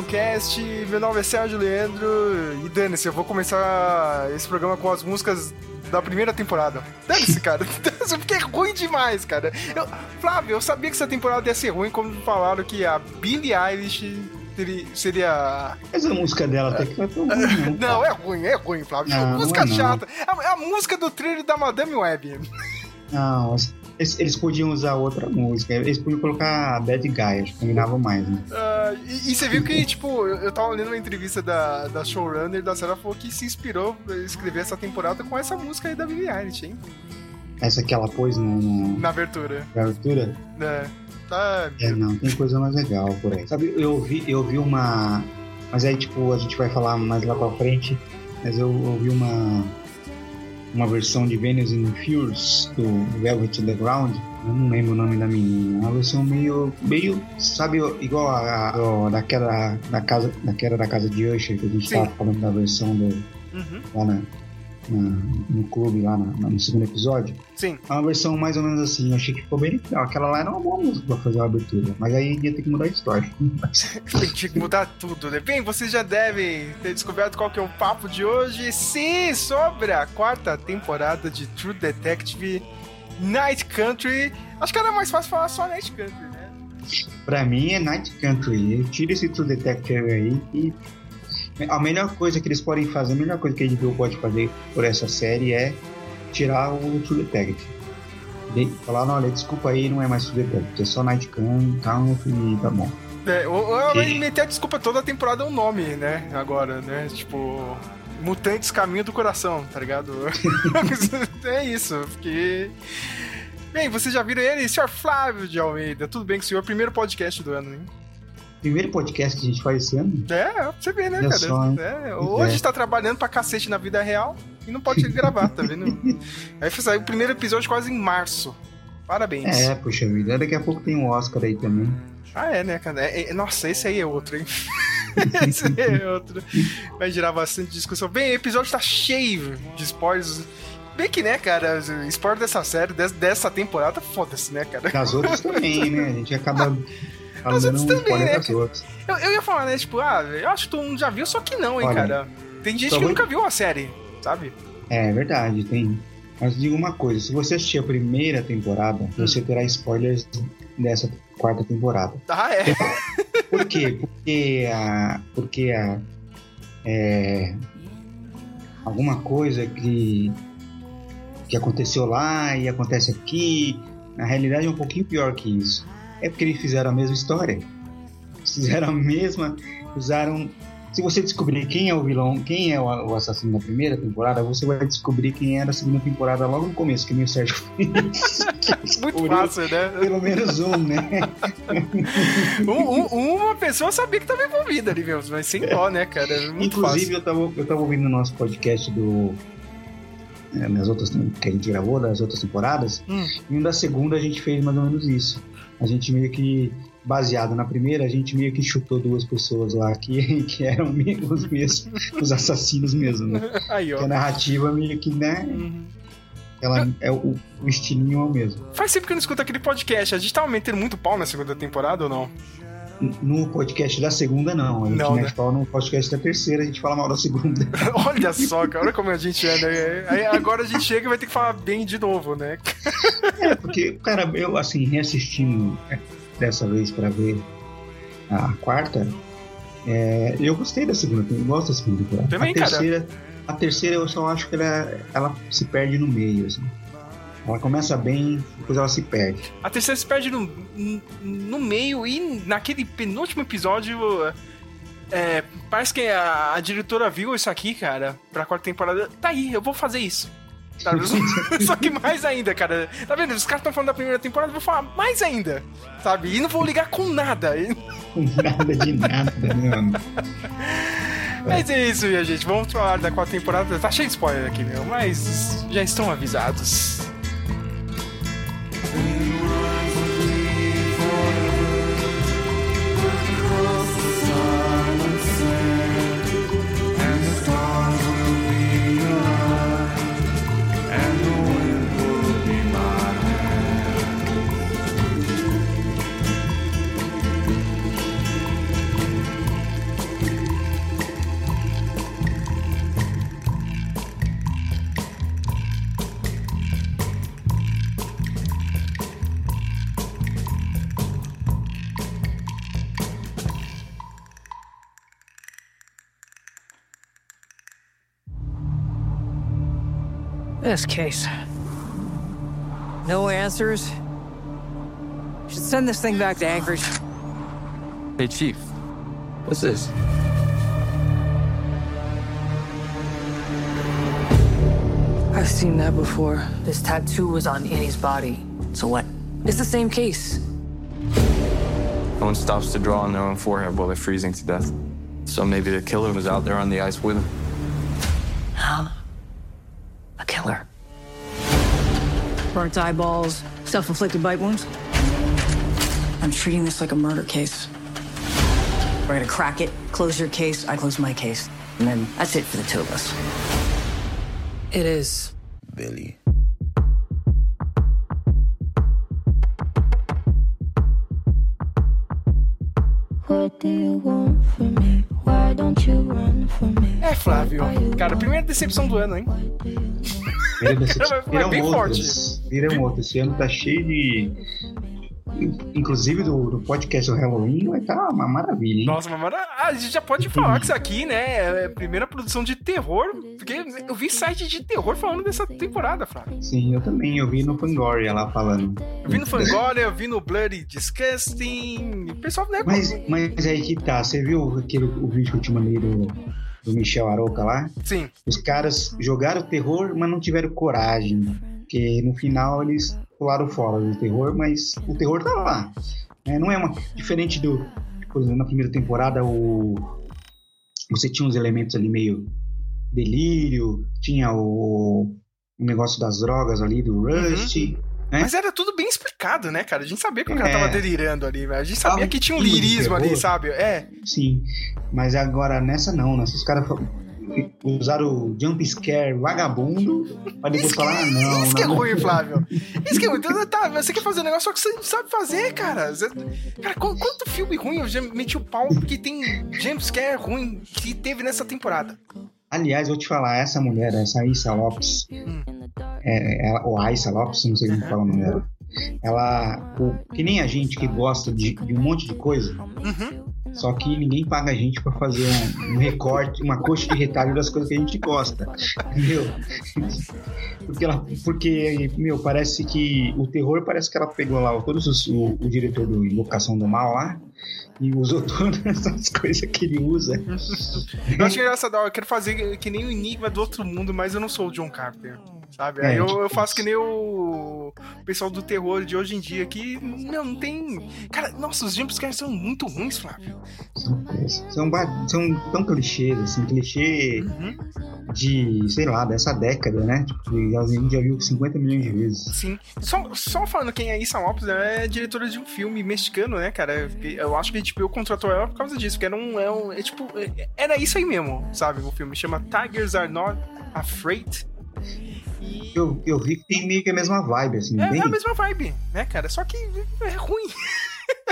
Meloncast. Meu nome é Sérgio Leandro e dane-se, eu vou começar esse programa com as músicas da primeira temporada. Dane-se, cara. Porque é ruim demais, cara. Eu, Flávio, eu sabia que essa temporada ia ser ruim quando falaram que a Billie Eilish seria. Mas a música dela até que não é tão ruim, não. Não, é ruim, é ruim, Flávio. Não, música não é chata. É a, a música do trailer da Madame Web. Não, eles, eles podiam usar outra música. Eles podiam colocar Bad Guy, acho que combinava mais, né? Uh, e, e, você viu que, tipo, eu, tava lendo uma entrevista da, da showrunner da série, falou que se inspirou pra escrever essa temporada com essa música aí da Billie Eilish, hein? Essa que ela pôs no, na abertura. Na abertura? É. Tá. É, não, tem coisa mais legal por aí. Sabe, eu vi, eu vi uma. Mas aí, tipo, a gente vai falar mais lá pra frente. Mas eu ouvi uma uma versão de Venus in Furs do Velvet Underground. Eu não lembro o nome da menina. Uma versão meio, meio, sabe, igual a, a daquela da casa, daquela da casa de Usher que a gente Sim. tava falando da versão do uhum. lá na, no clube lá no segundo episódio. Sim. É uma versão mais ou menos assim. Eu achei que ficou bem legal. Aquela lá era uma boa música pra fazer a abertura. Mas aí ia ter que mudar a história. Tem que mudar tudo, né? Bem, vocês já devem ter descoberto qual que é o papo de hoje. Sim, sobre a quarta temporada de True Detective Night Country. Acho que era mais fácil falar só Night Country, né? Pra mim é Night Country. Tira esse True Detective aí e a melhor coisa que eles podem fazer, a melhor coisa que a HBO pode fazer por essa série é tirar o True Detective. De, falar, olha, desculpa aí, não é mais True Detective, é só Night Country e tá bom. É, ou, ou e... meter a desculpa toda a temporada é um nome, né? Agora, né? Tipo. Mutantes Caminho do Coração, tá ligado? é isso, porque. Bem, vocês já viram ele? Senhor Flávio de Almeida, tudo bem com o senhor? Primeiro podcast do ano, hein? Primeiro podcast que a gente faz esse ano. É, você vê, né, Olha cara? Só, é, hoje é. tá trabalhando pra cacete na vida real e não pode gravar, tá vendo? aí saiu o primeiro episódio quase em março. Parabéns. É, puxa vida. Daqui a pouco tem um Oscar aí também. Ah, é, né, cara? É, é, nossa, esse aí é outro, hein? esse aí é outro. Vai gerar bastante discussão. Bem, o episódio tá cheio de spoilers. Bem que, né, cara, spoiler dessa série, dessa temporada, foda-se, né, cara? Das outras também, né? A gente acaba As outras também, né? Eu, eu, ia falar, né? Tipo, ah, eu acho que todo mundo já viu, só que não, hein, Olha, cara. Tem gente que nunca viu a série, sabe? É verdade, tem. Mas diga uma coisa, se você assistir a primeira temporada, hum. você terá spoilers dessa quarta temporada. Ah, é? Por quê? Porque a. Porque a. É, alguma coisa que. que aconteceu lá e acontece aqui. Na realidade é um pouquinho pior que isso. É porque eles fizeram a mesma história. fizeram a mesma. Usaram. Se você descobrir quem é o vilão, quem é o assassino da primeira temporada, você vai descobrir quem é da segunda temporada logo no começo, que nem o Sérgio fez. Muito fácil, né? Pelo menos um, né? um, um, uma pessoa sabia que estava envolvida ali mesmo, mas sem dó, né, cara? Muito Inclusive, fácil. eu tava, eu tava ouvindo o nosso podcast do é, nas outras que a gente gravou das outras temporadas, hum. e da segunda a gente fez mais ou menos isso a gente meio que baseado na primeira, a gente meio que chutou duas pessoas lá que, que eram os mesmos, os assassinos mesmo, né? Aí, ó. Que a narrativa meio que, né? Uhum. Ela é o, o estilinho é o mesmo. Faz tempo que eu não escuto aquele podcast. A gente tava metendo muito pau na segunda temporada ou não? No podcast da segunda, não. A gente não, né? pau no podcast da terceira, a gente fala mal da segunda. olha só, cara, olha como a gente é, né? Aí agora a gente chega e vai ter que falar bem de novo, né? é, porque, cara, eu, assim, reassistindo dessa vez para ver a quarta, é, eu gostei da segunda, eu gosto da segunda temporada. Também, a terceira, cara. A terceira eu só acho que ela, ela se perde no meio, assim. Ela começa bem, depois ela se perde. A terceira se perde no, no meio e naquele penúltimo episódio. É, parece que a, a, diretora viu isso aqui, cara, pra quarta temporada. Tá aí, eu vou fazer isso. Só que mais ainda, cara. Tá vendo? Os caras estão falando da primeira temporada, eu vou falar mais ainda. Sabe? E não vou ligar com nada. Com nada de nada, mano. Mas é isso, minha gente. Vamos falar da quarta temporada. Tá cheio de spoiler aqui, meu. Mas já estão avisados. nothing wrong. This case. No answers. Should send this thing back to Anchorage. Hey, Chief. What's this? I've seen that before. This tattoo was on Annie's body. So what? It's the same case. No one stops to draw on their own forehead while they're freezing to death. So maybe the killer was out there on the ice with him. Huh? A killer. Burnt eyeballs, self-inflicted bite wounds. I'm treating this like a murder case. We're gonna crack it, close your case, I close my case. And then that's it for the two of us. It is. Billy. What do you want from me? Why don't you run from me? É, Flávio. Cara, primeira decepção do ano, hein? Primeira decepção. Viram bem outras. Viram outras. Esse ano tá cheio de. Inclusive do, do podcast do Halloween vai estar uma maravilha, hein? Nossa, mas mara- ah, a gente já pode falar que isso aqui, né, é a primeira produção de terror, porque eu vi site de terror falando dessa temporada, Flávio. Sim, eu também. Eu vi no Fangoria lá falando. Eu vi no Fangoria, eu vi no Bloody Disgusting, o pessoal, né, Mas, mas aí que tá. Você viu aquele, o vídeo que eu te mandei do, do Michel Aroca lá? sim, Os caras jogaram terror, mas não tiveram coragem. Porque no final eles pularam fora do terror, mas o terror tá lá. É, não é uma. Diferente do. Por exemplo, na primeira temporada, o. Você tinha uns elementos ali meio delírio, tinha o, o negócio das drogas ali do Rust. né? mas era tudo bem explicado, né, cara, a gente sabia que o É. cara tava delirando ali, velho. a gente sabia Ah, que tinha um lirismo ali, sabe, é, Sim. Mas agora nessa não, né? Os caras usaram o jump scare vagabundo pra depois Isso que- falar, ah, não. isso que é não. ruim, Flávio. Isso que é ruim. Tá, você quer fazer um negócio só que você não sabe fazer, cara. Você- Cara, qu- quanto filme ruim eu já meti o pau porque tem jumpscare ruim que teve nessa temporada. Aliás, vou te falar, essa mulher, essa Issa Lopes, Hum. é, ela, ou Aissa Lopes, não sei como fala o nome dela. Ela, o- que nem a gente que gosta de, de um monte de coisa, Uhum. só que ninguém paga a gente pra fazer um, um recorte, uma coxa de retalho das coisas que a gente gosta, entendeu? Porque, ela, porque, meu, parece que o terror parece que ela pegou lá todos os, o, o diretor do Invocação do Mal lá e usou todas essas coisas que ele usa. Eu acho engraçado, eu quero fazer que nem o Enigma do Outro Mundo, mas eu não sou o John Carpenter, sabe? É, Aí eu, tipo eu faço que nem o pessoal do terror de hoje em dia, que, meu, não tem... Cara, nossa, os jumpscares são muito ruins, Flávio. São, são, são tão clichês, assim, clichê Uhum. de, sei lá, dessa década, né? Tipo, a gente já viu 50 milhões de vezes. Sim. Só, só falando quem é Issa Lopes, ela é diretora de um filme mexicano, né, cara? Eu acho que a HBO contratou ela por causa disso, porque era um. É um é tipo, é- era isso aí mesmo, sabe? O filme chama Tigers Are Not Afraid. E Eu, eu vi que tem meio que a mesma vibe, assim, é bem. a mesma vibe, né, cara? Só que é ruim.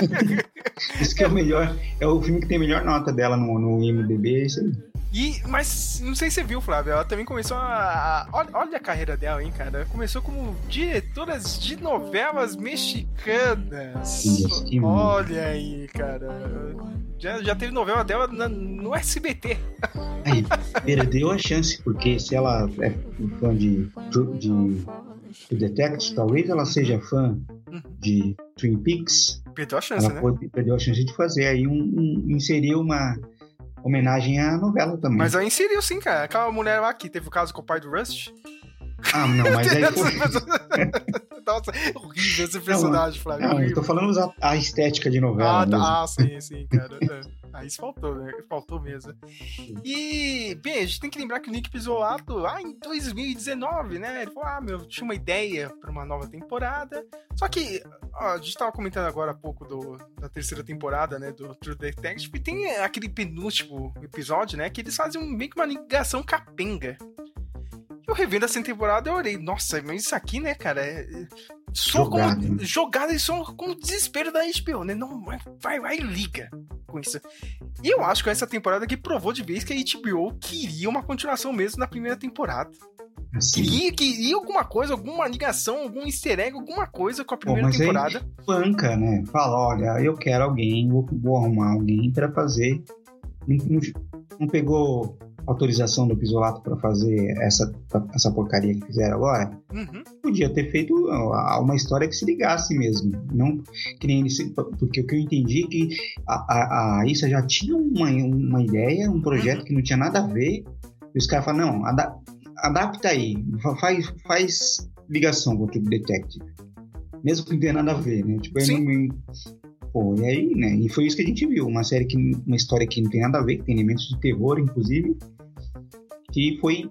Isso que é o melhor. É o filme que tem a melhor nota dela no, no IMDB, é isso aí. E, mas não sei se você viu, Flávio, ela também começou a. a- olha, olha a carreira dela, hein, cara. Ela começou como diretora de novelas mexicanas. Que olha aí, cara. Já, já teve novela dela na- no SBT. Aí, perdeu a chance, porque se ela é fã de, de, de Detective, talvez ela seja fã de Twin Peaks, Perdeu a chance, ela né? pode, perdeu a chance de fazer aí um, um- inserir uma homenagem à novela também. Mas ela inseriu sim, cara. Aquela mulher lá que teve o caso com o pai do Rust. Ah, não, mas aí foi. Nossa, horrível esse personagem, Flávio. Não, eu tô falando usar a estética de novela. Ah, tá. ah, sim, sim, cara. Aí isso faltou, né? Faltou mesmo. E, bem, a gente tem que lembrar que o Nick pisou lá, em 2019, né? Ele falou, ah, meu, tinha uma ideia pra uma nova temporada. Só que, ó, a gente tava comentando agora há pouco do, da terceira temporada, né? Do True Detective. E tem aquele penúltimo episódio, né? Que eles fazem meio que uma ligação capenga. Eu revendo essa temporada, eu orei, nossa, mas isso aqui, né, cara, é... Só Jogado, como, né? jogada e só com o desespero da HBO, né? Não, vai, vai, e liga com isso. E eu acho que essa temporada que provou de vez que a HBO queria uma continuação mesmo na primeira temporada. Assim, Queria, queria alguma coisa, alguma ligação, algum easter egg, alguma coisa com a primeira aí- temporada. banca, né? Fala, olha, eu quero alguém, vou, vou arrumar alguém pra fazer. Não, não- não pegou autorização do Pisolato para fazer essa, essa porcaria que fizeram agora, Uhum. podia ter feito uh, uma história que se ligasse mesmo. Não que nem ele Porque o que eu entendi é que a, a, a Issa já tinha uma, uma ideia, um projeto que não tinha nada a ver, e os caras falaram, não, ada- adapta aí, fa- faz, faz ligação com o True Detective. Mesmo que não tenha nada a ver, né? Tipo, Sim. Pô, e aí, né? E foi isso que a gente viu, uma série que uma história que não tem nada a ver, que tem elementos de terror, inclusive, que foi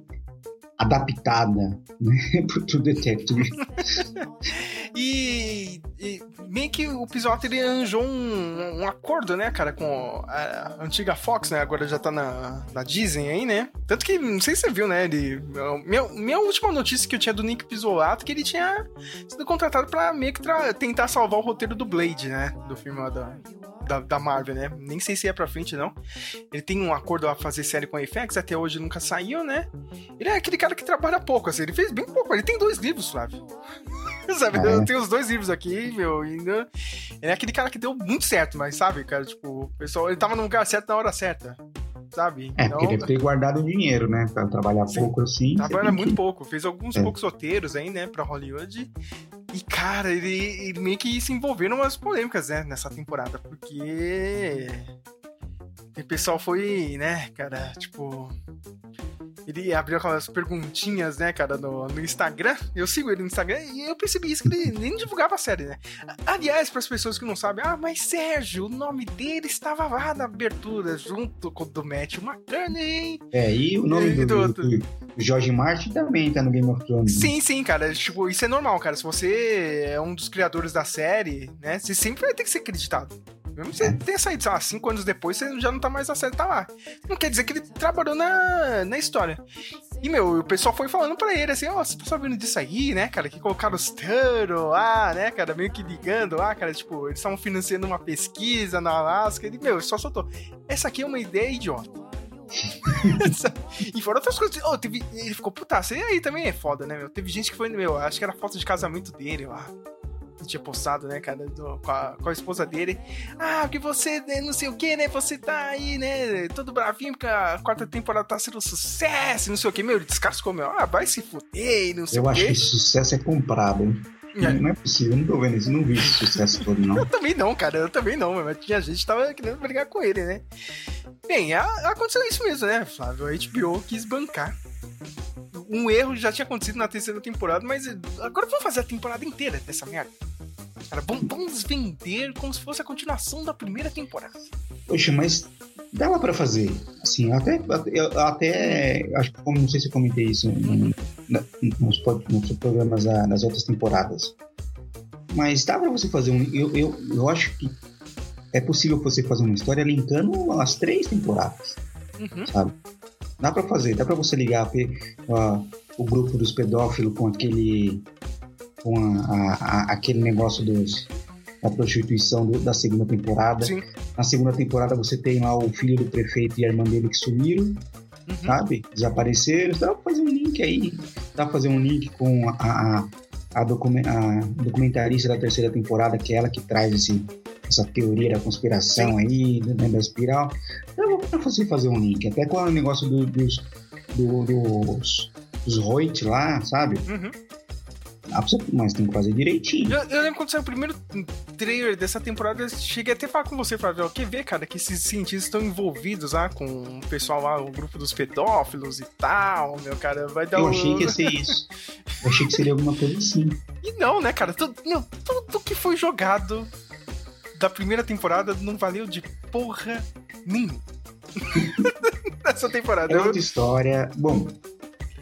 adaptada, né, pro True Detective. E, e meio que o Pisoto ele arranjou um, um acordo, né, cara, com a antiga Fox, né? Agora já tá na, na Disney aí, né? Tanto que, não sei se você viu, né? Ele, minha, minha última notícia que eu tinha do Nick Pisolato que ele tinha sido contratado pra meio que tentar salvar o roteiro do Blade, né? Do filme lá da, da, da Marvel, né? Nem sei se é pra frente, não. Ele tem um acordo a fazer série com a FX, até hoje nunca saiu, né? Ele é aquele cara que trabalha pouco, assim. Ele fez bem pouco. Ele tem dois livros, Flávio. Sabe? É? Eu tenho os dois livros aqui, meu, ainda. Ele é aquele cara que deu muito certo, mas sabe, cara, tipo, o pessoal, ele tava no lugar certo na hora certa. Sabe? É, porque deve ter guardado dinheiro, né? Pra trabalhar Sim. pouco assim. Trabalha muito que- pouco, fez alguns É. poucos roteiros aí, né, pra Hollywood. E, cara, ele, ele meio que se envolveu em umas polêmicas, né, nessa temporada, porque. O pessoal foi, né, cara, tipo. Ele abriu aquelas perguntinhas, né, cara, no, no Instagram. Eu sigo ele no Instagram e eu percebi isso, que ele nem divulgava a série, né? Aliás, para as pessoas que não sabem, ah, mas Sérgio, o nome dele estava lá na abertura, junto com o do Matthew McConaughey. É, e o nome E do, do do, George Martin também tá no Game of Thrones. né? Sim, sim, cara. Tipo, isso é normal, cara. Se você é um dos criadores da série, né? Você sempre vai ter que ser acreditado. Mesmo você tenha saído, sei lá, cinco anos depois, você já não tá mais na série, tá lá. Não quer dizer que ele trabalhou na, na história. E, meu, o pessoal foi falando pra ele, assim, ó, você tá sabendo disso aí, né, cara? Que colocaram os Turo lá, né, cara? Meio que ligando lá, cara. Tipo, eles estavam financiando uma pesquisa na Alaska. Ele, meu, só soltou. Essa aqui é uma ideia idiota. e fora outras coisas. Oh, teve, ele ficou putaço. E aí também é foda, né, meu? Teve gente que foi, meu, acho que era foto de casamento dele lá. Que tinha postado, né, cara, do- com, a, com a esposa dele. Ah, porque você, né, não sei o que, né? Você tá aí, né? Todo bravinho, porque a quarta temporada tá sendo um sucesso, não sei o que. Meu, ele descascou, meu. Ah, vai se fuder, não sei Eu o acho quê. que esse sucesso é comprado, hein? É. Não é possível, eu não tô vendo isso, eu não vi esse sucesso todo, não. Eu também não, cara, eu também não, mas tinha gente que tava querendo brigar com ele, né? Bem, a- aconteceu isso mesmo, né, Flávio? A HBO quis bancar. Um erro já tinha acontecido na terceira temporada, mas agora vamos fazer a temporada inteira dessa merda. Cara, vamos, vender como se fosse a continuação da primeira temporada. Poxa, mas dava pra fazer. Assim, até, até acho que, não sei se eu comentei isso em- nos, nos programas das outras temporadas. Mas dá pra você fazer um. Eu, eu, eu acho que é possível você fazer uma história linkando as três temporadas. Uhum. sabe? Dá pra fazer, dá pra você ligar o grupo dos pedófilos com aquele. com a, a- aquele negócio dos, da prostituição do- da segunda temporada. Sim. Na segunda temporada você tem lá o filho do prefeito e a irmã dele que sumiram, Uhum. sabe? Desapareceram. Dá pra fazer um link aí. Dá pra fazer um link com a, a, a documentarista da terceira temporada, que é ela que traz esse, essa teoria da conspiração aí, né, da espiral. Dá pra você fazer um link. Até com o negócio do- dos, do- dos, dos Reut lá, sabe? Uhum. Você, mas tem que fazer direitinho. Eu, eu lembro quando saiu o primeiro trailer dessa temporada, eu cheguei até a falar com você, Flávio, ó, quer ver, cara, que esses cientistas estão envolvidos lá com o pessoal lá, o grupo dos pedófilos e tal, meu, cara, vai dar Eu um... achei que ia ser isso. Eu achei que seria alguma coisa assim. E não, né, cara, tudo, meu, tudo que foi jogado da primeira temporada não valeu de porra nenhuma. Nessa temporada. É outra história. Bom,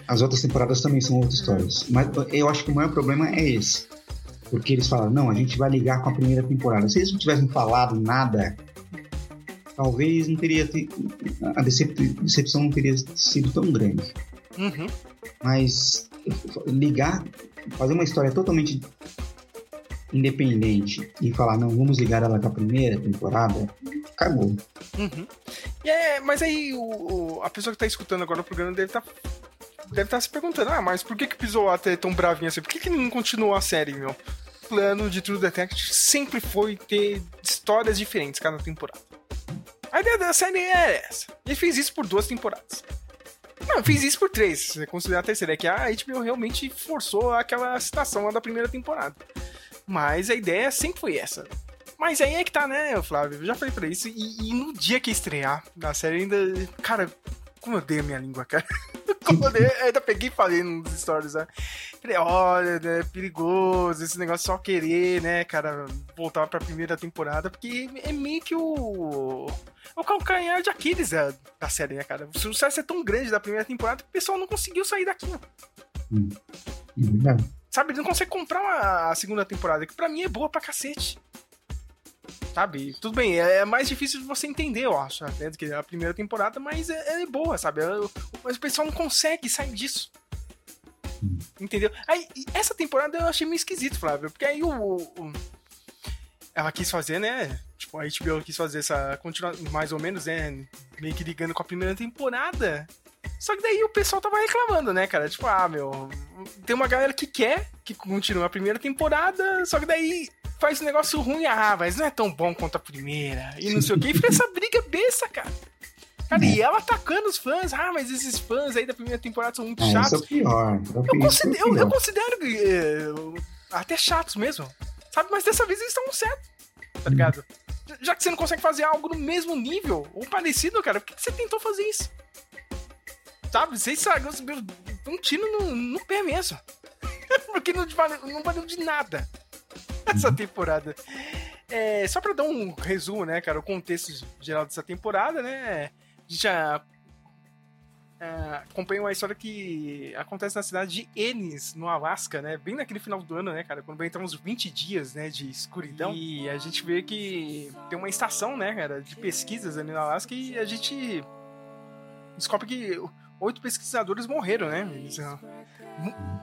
as outras temporadas também são outras histórias. Mas eu acho que o maior problema é esse. Porque eles falam, não, a gente vai ligar com a primeira temporada. Se eles não tivessem falado nada, talvez não teria. te- A decep- decepção não teria sido tão grande. Uhum. Mas ligar, fazer uma história totalmente independente e falar, não, vamos ligar ela com a primeira temporada, cagou. Uhum. E é, mas aí o, o- a pessoa que tá escutando agora o programa deve estar deve estar se perguntando, ah, mas por que que o Pisoata é tão bravinho assim? Por que que não continuou a série, meu? O plano de True Detective sempre foi ter histórias diferentes cada temporada. A ideia da série é essa. Ele fez isso por duas temporadas. Não, fiz isso por três, considerar a terceira. É que a HBO realmente forçou aquela citação lá da primeira temporada. Mas a ideia sempre foi essa. Mas aí é que tá, né, Flávio? Eu já falei pra isso. E, e no dia que estrear na série, ainda. Cara, como eu odeio a minha língua, cara. Como eu eu ainda peguei e falei nos stories, né? Falei, olha, né, é perigoso esse negócio só querer, né, cara, voltar pra primeira temporada, porque é meio que o. O calcanhar de Aquiles da, da série, né, cara? O sucesso é tão grande da primeira temporada que o pessoal não conseguiu sair daqui. Hum. É verdade. Sabe, não consegue comprar uma, a segunda temporada, que pra mim é boa pra cacete. Sabe? Tudo bem, é é mais difícil de você entender, eu acho, né, do que a primeira temporada, mas é, é boa, sabe? É- Mas o pessoal não consegue sair disso. Entendeu? Aí, essa temporada eu achei meio esquisito, Flávio, porque aí o, o- Ela quis fazer, né? Tipo, a HBO quis fazer essa. Continua, mais ou menos, né? Meio que ligando com a primeira temporada. Só que daí o pessoal tava reclamando, né, cara? Tipo, ah, meu. Tem uma galera que quer que continue a primeira temporada, só que daí faz um negócio ruim, ah, mas não é tão bom quanto a primeira. E não sei o que. E fica essa briga besta, cara. Cara, e ela atacando os fãs. Ah, mas esses fãs aí da primeira temporada são muito Ah, isso é chatos. o pior. Eu, Eu isso é considero, eu, eu pior. considero eh, até chatos mesmo. Sabe? Mas dessa vez eles estão certos. Tá ligado? Já- Já que você não consegue fazer algo no mesmo nível ou parecido, cara, por que que você tentou fazer isso? Sabe? Você estragou um tiro no, no pé mesmo. Porque não valeu, não valeu de nada essa temporada. É, só pra dar um resumo, né, cara, o contexto geral dessa temporada, né? A gente já é, acompanha uma história que acontece na cidade de Ennis, no Alasca, né? Bem naquele final do ano, né, cara? Quando vai entrar uns 20 dias, né, de escuridão. E a gente vê que tem uma estação, né, cara, de pesquisas ali no Alasca e a gente descobre que oito pesquisadores morreram, né? Eles, ah,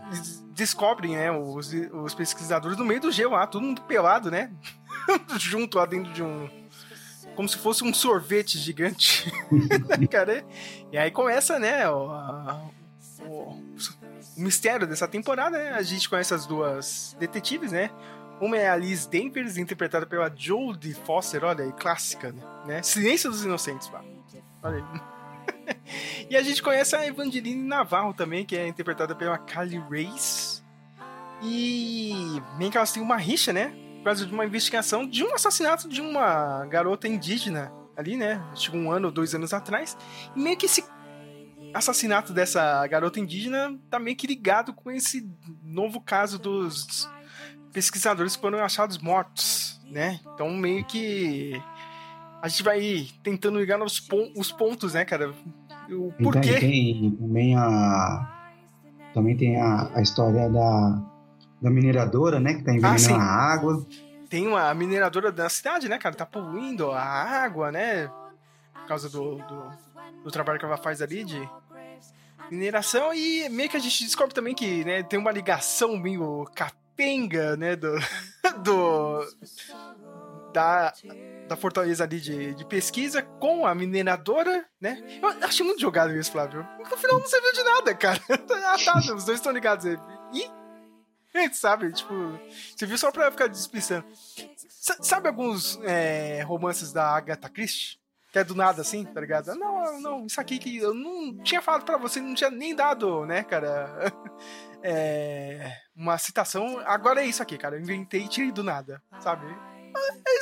eles descobrem, né, os, os pesquisadores no meio do gelo lá, todo mundo pelado, né? Junto lá dentro de um como se fosse um sorvete gigante. Cara, e aí começa, né, o, a- o- o mistério dessa temporada, né? A gente conhece as duas detetives, né? Uma é a Liz Danvers, interpretada pela Jodie Foster, olha aí, clássica, né? Silêncio dos Inocentes, pá. Olha aí. e a gente conhece a Evangeline Navarro também, que é interpretada pela Kylie Race. E bem que elas têm uma rixa, né? Por causa de uma investigação de um assassinato de uma garota indígena ali, né? Acho que um ano ou dois anos atrás. E meio que esse assassinato dessa garota indígena tá meio que ligado com esse novo caso dos pesquisadores que foram achados mortos, né? Então meio que a gente vai tentando ligar nos pon- os pontos, né, cara? O E porquê. Tem, também a. Também tem a, a história da, da mineradora, né? Que tá envenenando Ah, a água. tem uma mineradora da cidade, né, cara? Tá poluindo a água, né? Por causa do, do, do trabalho que ela faz ali de mineração. E meio que a gente descobre também que né, tem uma ligação meio capenga, né? Do. do da, da fortaleza ali de, de pesquisa com a mineradora, né? Eu achei muito jogado isso, Flávio. No final não serviu de nada, cara. ah, tá, os dois estão ligados. E Sabe? Tipo, você viu só pra ficar despistando. Sa- Sabe alguns é, romances da Agatha Christie? Que é do nada assim, tá ligado? Não, não, isso aqui que eu não tinha falado pra você, não tinha nem dado, né, cara? É, uma citação. Agora é isso aqui, cara. Eu inventei e tirei do nada, sabe?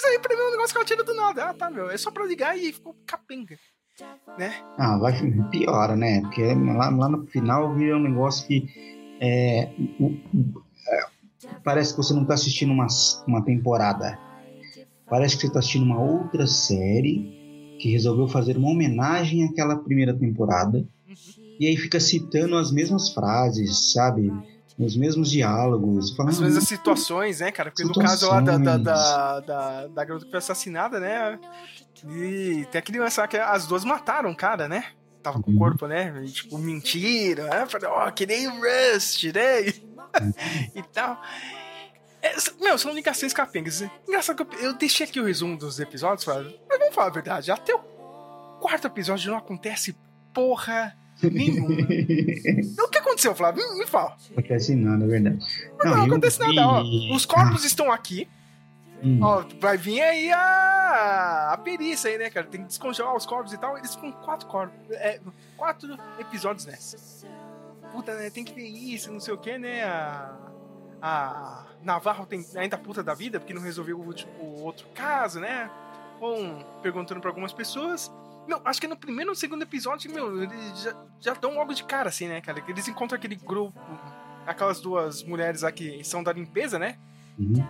Isso aí pra mim é um negócio que ela tira do nada. Ah, tá, meu. É só pra ligar e ficou capenga. Né? Ah, vai piora, né? Porque lá, lá no final vira um negócio que é, o- o- é, parece que você não tá assistindo uma, uma temporada. Parece que você tá assistindo uma outra série que resolveu fazer uma homenagem àquela primeira temporada. E aí fica citando as mesmas frases, sabe? Os mesmos diálogos. Falando, As mesmas situações, né, cara? Porque no caso lá da, da, Situações. da, da, da garota que foi assassinada, né? E tem aquele lance lá que as duas mataram o cara, né? Tava com o Uhum. corpo, né? E, tipo, mentira, né? Falei, ó, que nem o Rust, né? e tal. É, meu, são ligações capengas. Engraçado que eu, eu deixei aqui o resumo dos episódios. Mas vamos falar a verdade, até o quarto episódio não acontece porra nenhuma. o que aconteceu, Flávio? Me, me fala. Não acontece nada, é verdade. Não, eu acontece nada, ó. Os corpos estão aqui, Hum. Ó, vai vir aí a, a perícia aí, né, cara? Tem que descongelar os corpos e tal. Eles ficam quatro corpos. É, quatro episódios nessa. Puta, né? Tem que ver isso, não sei o que, né? A, a Navarro tem ainda puta da vida, porque não resolveu o, último- o outro caso, né? Vão perguntando pra algumas pessoas. Não, acho que no primeiro ou segundo episódio, meu, eles já, já dão logo de cara, assim, né, cara? Eles encontram aquele grupo, aquelas duas mulheres lá que são da limpeza, né? Uhum.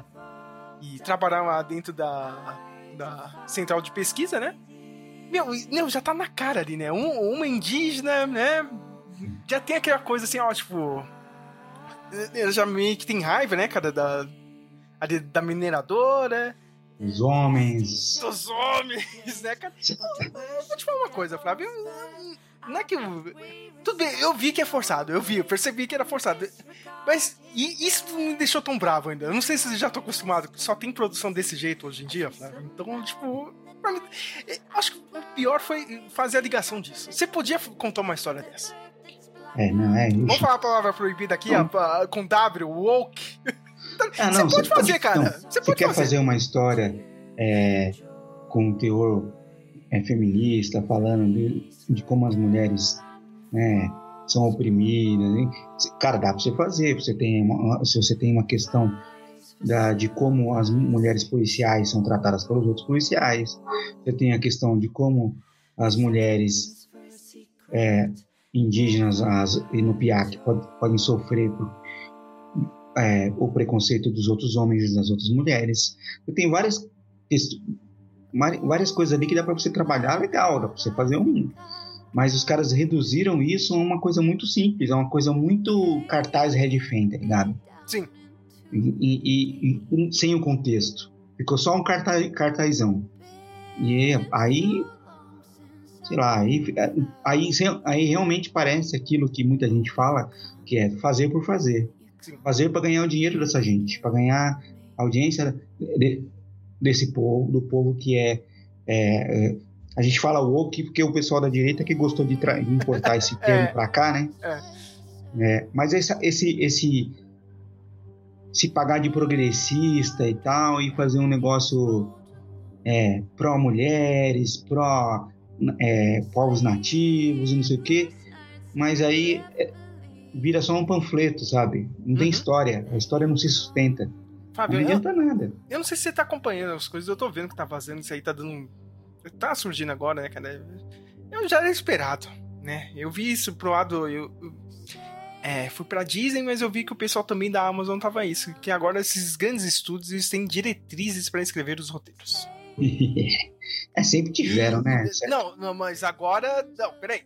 e trabalhar lá dentro da, da central de pesquisa, né? Meu, meu, já tá na cara ali, né? Um, uma indígena, né? Já tem aquela coisa assim, ó, tipo. Já meio que tem raiva, né, cara, da, ali da mineradora, Os homens. dos homens, né, cara? Eu vou te falar uma coisa, Flávio. Não é que eu. Tudo bem, eu vi que é forçado, eu vi, eu percebi que era forçado. Mas e isso me deixou tão bravo ainda. Eu não sei se você já tô acostumado, só tem produção desse jeito hoje em dia, Flávio. Então, tipo. pra mim, eh, acho que o pior foi fazer a ligação disso. Você podia contar uma história dessa. É, não, é. Vamos falar a palavra proibida aqui, a- com W, woke. Ah, Você pode fazer, cara. não, Você pode quer fazer. fazer uma história é, com um teor é, feminista, falando de, de como as mulheres né, são oprimidas. hein? Cara, dá pra você fazer. Você tem uma, se você tem uma questão da, de como as mulheres policiais são tratadas pelos outros policiais, você tem a questão de como as mulheres é, indígenas as, e no PIAC pod- podem sofrer por é, o preconceito dos outros homens e das outras mulheres. Tem várias, várias coisas ali que dá para você trabalhar legal, dá para você fazer um. Mas os caras reduziram isso a uma coisa muito simples, a uma coisa muito cartaz Red Fan, tá ligado? Sim. E, e- e- e sem o contexto. Ficou só um cartaz, cartazão. E aí, sei lá, aí, aí, aí realmente parece aquilo que muita gente fala, que é fazer por fazer. Sim. Fazer para ganhar o dinheiro dessa gente, para ganhar a audiência de- desse povo, do povo que é, é, é, a gente fala woke porque o pessoal da direita que gostou de, importar esse termo É. pra cá, né? É, mas essa- esse, esse se pagar de progressista e tal e fazer um negócio é, pró mulheres, pró é, povos nativos não sei o quê, mas aí é, vira só um panfleto, sabe? Não tem Uhum. história, a história não se sustenta, não Fábio, eu, adianta nada. eu não sei se você tá acompanhando as coisas, eu tô vendo que tá fazendo isso aí, tá dando. Tá surgindo agora, né, cara? Eu já era esperado, né? Eu vi isso pro lado. Eu, eu- é, fui pra Disney, mas eu vi que o pessoal também da Amazon tava isso. Que agora esses grandes estúdios eles têm diretrizes pra escrever os roteiros. é, sempre tiveram, né? Não, não, mas agora. Não, peraí.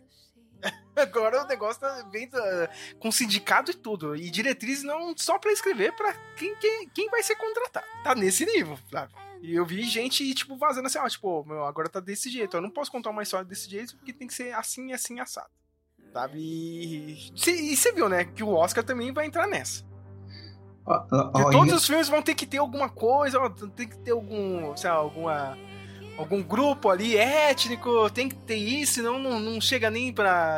Agora o negócio tá bem da- com sindicato e tudo. E diretrizes não só pra escrever pra quem, quem, quem vai ser contratado. Tá nesse nível, Flávio. E eu vi gente, tipo, vazando assim, ó, tipo, meu, agora tá desse jeito. Eu não posso contar uma história desse jeito porque tem que ser assim, assim, assado. Sabe? E cê- você viu, né, que o Oscar também vai entrar nessa. Que ó, todos os filmes vão ter que ter alguma coisa, ó, tem que ter algum, sei lá, alguma algum grupo ali étnico, tem que ter isso, senão não, não chega nem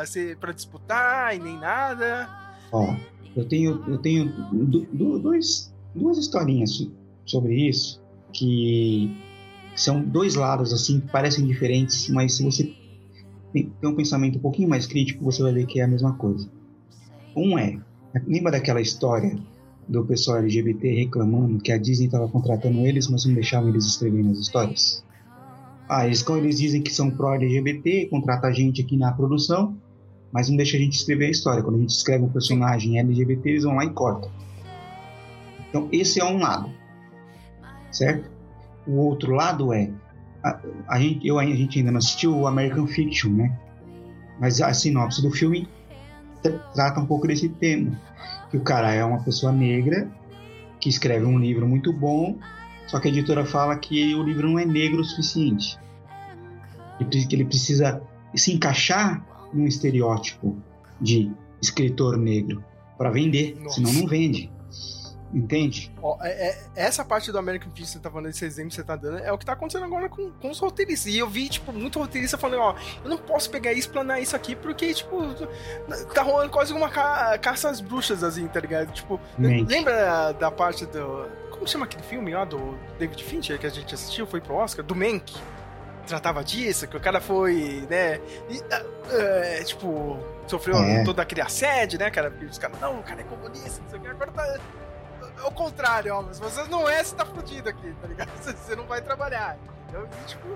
ser, pra disputar e nem nada. Ó, eu tenho, eu tenho dois, duas historinhas so- sobre isso que são dois lados assim que parecem diferentes, mas se você tem um pensamento um pouquinho mais crítico, você vai ver que é a mesma coisa. Um é, lembra daquela história do pessoal LGBT reclamando que a Disney estava contratando eles, mas não deixavam eles escreverem as histórias? Ah, eles, eles dizem que são pró-LGBT, contrata a gente aqui na produção, mas não deixa a gente escrever a história. Quando a gente escreve um personagem LGBT, eles vão lá e cortam. Então, esse é um lado, certo? O outro lado é a, a gente, eu, a gente ainda não assistiu o American Fiction, né? Mas a sinopse do filme tra- trata um pouco desse tema, que o cara é uma pessoa negra que escreve um livro muito bom, só que a editora fala que o livro não é negro o suficiente, que ele precisa se encaixar num estereótipo de escritor negro para vender, Nossa. senão não vende. Entende? Ó, é- é- essa parte do American Fiction que você tá falando, esse exemplo que você tá dando, é o que tá acontecendo agora com, com os roteiristas. E eu vi, tipo, muito roteirista falando, ó, eu não posso pegar e explanar isso aqui porque, tipo, tá rolando quase uma ca caça às bruxas, assim, tá ligado? Tipo, Mente. lembra da parte do. Como chama aquele filme lá do David Fincher que a gente assistiu, foi pro Oscar? Do Mank. Tratava disso, que o cara foi, né? e, ah, é, tipo, sofreu É. todo aquele assédio, né, cara? Porque os caras, não, o cara é comunista, não sei o que. Agora tá. É o contrário, ó. Se você não é, você tá fudido aqui, tá ligado? Você não vai trabalhar. Então, tipo.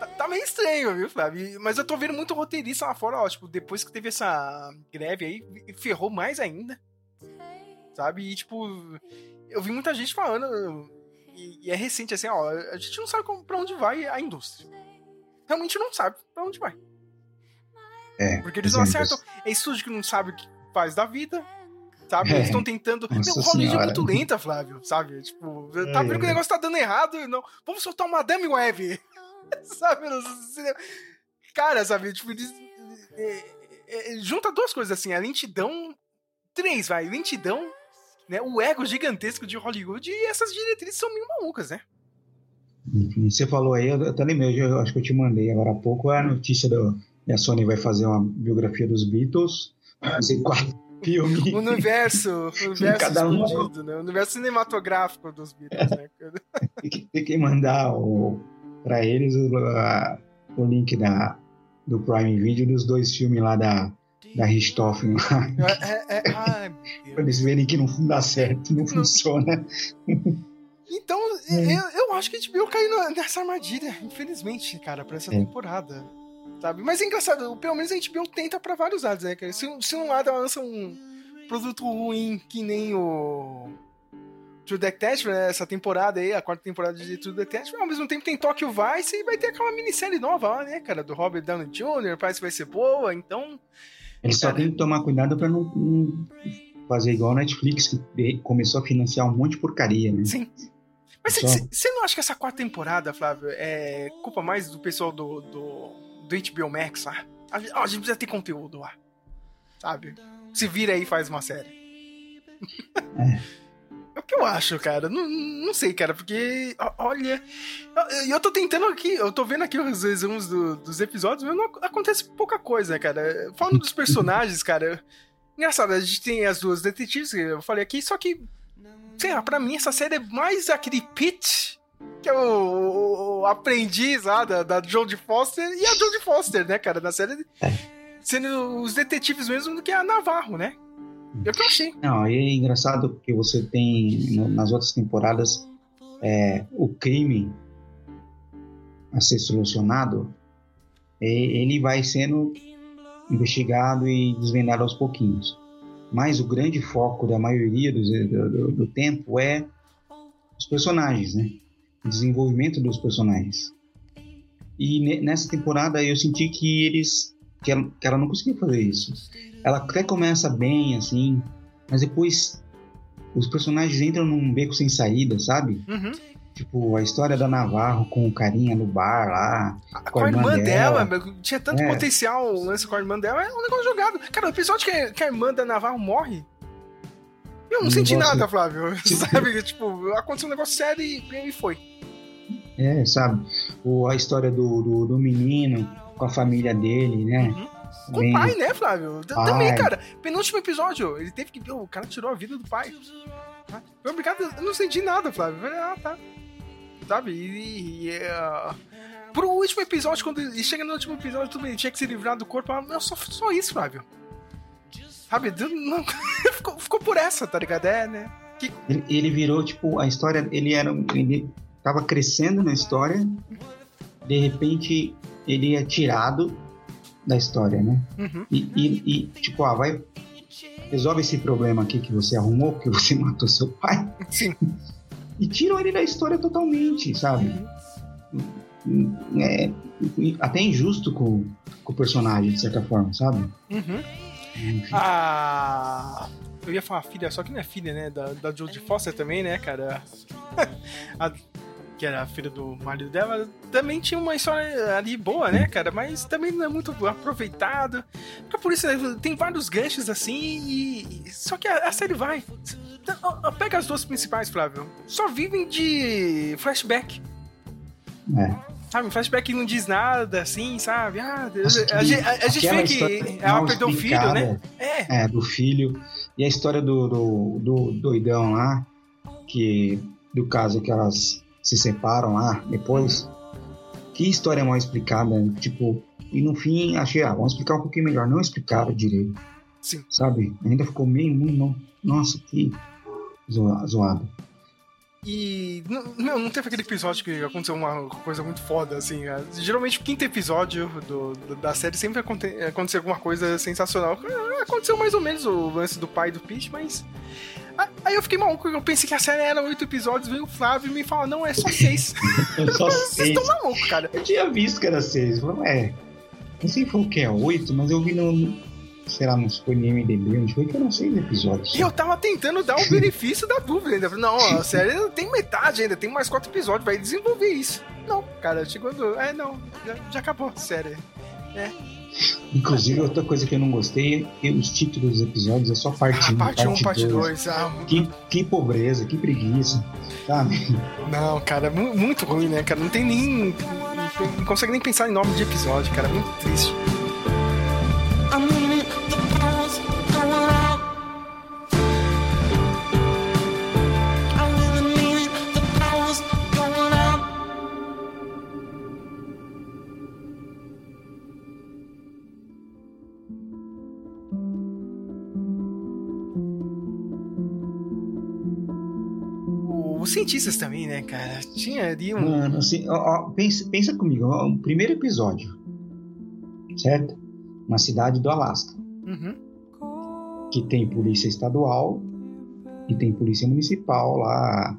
Tá, tá meio estranho, viu, Flávio? Mas eu tô vendo muito roteirista lá fora, ó. Tipo, depois que teve essa greve aí, ferrou mais ainda. Sabe? E, tipo, eu vi muita gente falando. E, e é recente, assim, ó. A gente não sabe como, pra onde vai a indústria. Realmente não sabe pra onde vai. É, Porque eles não exemplos. acertam. É estúdio que não sabe o que faz da vida. Sabe? É. Eles estão tentando. Nossa Meu, Hollywood é muito lenta, Flávio. Sabe? Tipo, tá Ai, vendo que o negócio tá dando errado. e Não. Vamos soltar uma Madame Web. sabe? Cara, sabe? Tipo, eles. é, é, é, junta duas coisas assim: a lentidão. Três, vai. Lentidão. Né, o ego gigantesco de Hollywood e essas diretrizes são meio malucas, né? Enfim, você falou aí, eu até lembrei, eu acho que eu te mandei agora há pouco a notícia do, que a Sony vai fazer uma biografia dos Beatles, fazer quatro filmes. O universo, o universo Cada um. né? O universo cinematográfico dos Beatles, né? Tem que, tem que mandar o, pra eles o, a- o link da, do Prime Video dos dois filmes lá da, da Richthofen, lá, É, é, é, ai, pra eles verem que não dá certo, não funciona. Então, eu, eu acho que a HBO caiu nessa armadilha, infelizmente, cara, pra essa É. temporada. Sabe? Mas é engraçado, pelo menos a HBO tenta pra vários lados, né, cara? Se, se um lado ela lança um produto ruim que nem o True Detective, né, essa temporada aí, a quarta temporada de True Detective, ao mesmo tempo tem Tokyo Vice e vai ter aquela minissérie nova lá, né, cara, do Robert Downey Jr., parece que vai ser boa, então... Eles só Cara. têm que tomar cuidado pra não, não fazer igual a Netflix, que começou a financiar um monte de porcaria, né? Sim. Mas você não acha que essa quarta temporada, Flávio, é culpa mais do pessoal do, do, do HBO Max lá? A, gente- ó, a gente precisa ter conteúdo lá. Sabe? Se vira aí e faz uma série. É. o que eu acho, cara. Não, não sei, cara, porque. Olha. Eu, eu tô tentando aqui, eu tô vendo aqui os resumos do- dos episódios, mas não ac- acontece pouca coisa, né, cara. Falando dos personagens, cara. Engraçado, a gente tem as duas detetives que eu falei aqui, só que sei lá, pra mim essa série é mais aquele Pete, que é o, o- aprendiz lá da, da Jodie Foster, e a Jodie Foster, né, cara, na série, sendo os detetives mesmo do que a Navarro, né? O que eu achei. Não, e é engraçado porque você tem no- nas outras temporadas é, o crime a ser solucionado, ele vai sendo investigado e desvendado aos pouquinhos. Mas o grande foco da maioria do, do- do tempo é os personagens, né? O desenvolvimento dos personagens. E ne- nessa temporada eu senti que eles que ela, que ela não conseguiu fazer isso. Ela até começa bem assim, mas depois os personagens entram num beco sem saída, sabe? Uhum. Tipo, a história da Navarro com o carinha no bar lá. A, Com a irmã irmã dela, dela. tinha tanto É. potencial o lance com a irmã dela, é um negócio jogado. Cara, o episódio que, a- que a irmã da Navarro morre. Eu não Um senti negócio- nada, Flávio. Sabe? tipo, aconteceu um negócio sério e, e foi. É, sabe? O, a história do, do, do menino com a família dele, né? Com o pai, né, Flávio? Pai. Também, cara. Penúltimo episódio, ele teve que. O cara tirou a vida do pai. Tá? Foi obrigado. Eu não senti nada, Flávio. Eu falei, ah, tá. Sabe? E. e é, Pro último episódio, quando ele chega no último episódio, tudo bem, tinha que se livrar do corpo. ah, Não, só, só isso, Flávio. Sabe? Não, ficou, ficou por essa, tá ligado? É, né? Que, Ele, ele virou, tipo, a história. Ele era. Ele tava crescendo na história. De repente, ele é tirado da história, né? Uhum. E, e- e, tipo, ah, vai. Resolve esse problema aqui que você arrumou, porque você matou seu pai. Sim. E tiram ele da história totalmente, sabe? É até injusto com, com o personagem, de certa forma, sabe? Uhum. Enfim. A. Eu ia falar filha, só que não é filha, né? Da, da Jodie Foster também, né, cara? A- que era a filha do marido dela, também tinha uma história ali boa, né, cara? Mas também não é muito aproveitado. Então, por isso, tem vários ganchos assim e. Só que a, a série vai. Ó, Pega as duas principais, Flávio. Só vivem de flashback. É. Sabe, flashback não diz nada, assim, sabe? Ah, Nossa, a, gente- a- gente vê que ela perdeu o filho, né? É. É, do filho. E a história do, do, do doidão lá, que do caso que elas se separam lá depois. Que história mal explicada, tipo, e no fim achei, ah, vamos explicar um pouquinho melhor. Não explicaram direito. Sim. Sabe? Ainda ficou meio, muito, nossa, que zoa- zoado. E não, não teve aquele episódio que aconteceu uma coisa muito foda, assim. né? Geralmente o quinto episódio do, do- da série sempre aconte, aconteceu alguma coisa sensacional. Aconteceu mais ou menos o lance do pai do Pete, mas. Aí eu fiquei maluco, eu pensei que a série era oito episódios, veio o Flávio e me fala, não, é só seis. Eu só Vocês sei. estão malucos, cara. Eu tinha visto que era seis. Eu falei, é. Não sei se foi o que é oito, mas eu vi no. Sei lá, não se foi no MDB, onde foi que eram seis episódios. E eu tava tentando dar o benefício da dúvida ainda. Não, a série tem metade ainda, tem mais quatro episódios, vai desenvolver isso. Não, cara, chegou. É, não, já, já acabou a série. Inclusive, outra coisa que eu não gostei é os títulos dos episódios é só parte Ah, 1, parte 1, parte dois. 2. Ah, Que, que pobreza, que preguiça, sabe? não, cara, mu- muito ruim, né, cara? Não tem nem. Não, não consegue nem pensar em nome de episódio, cara. Muito triste. Cientistas também, né, cara? Tinha ali um. Mano, assim, ó, ó, pensa, pensa comigo, ó, o primeiro episódio, certo? Uma cidade do Alasca, Uhum. que tem polícia estadual e tem polícia municipal lá.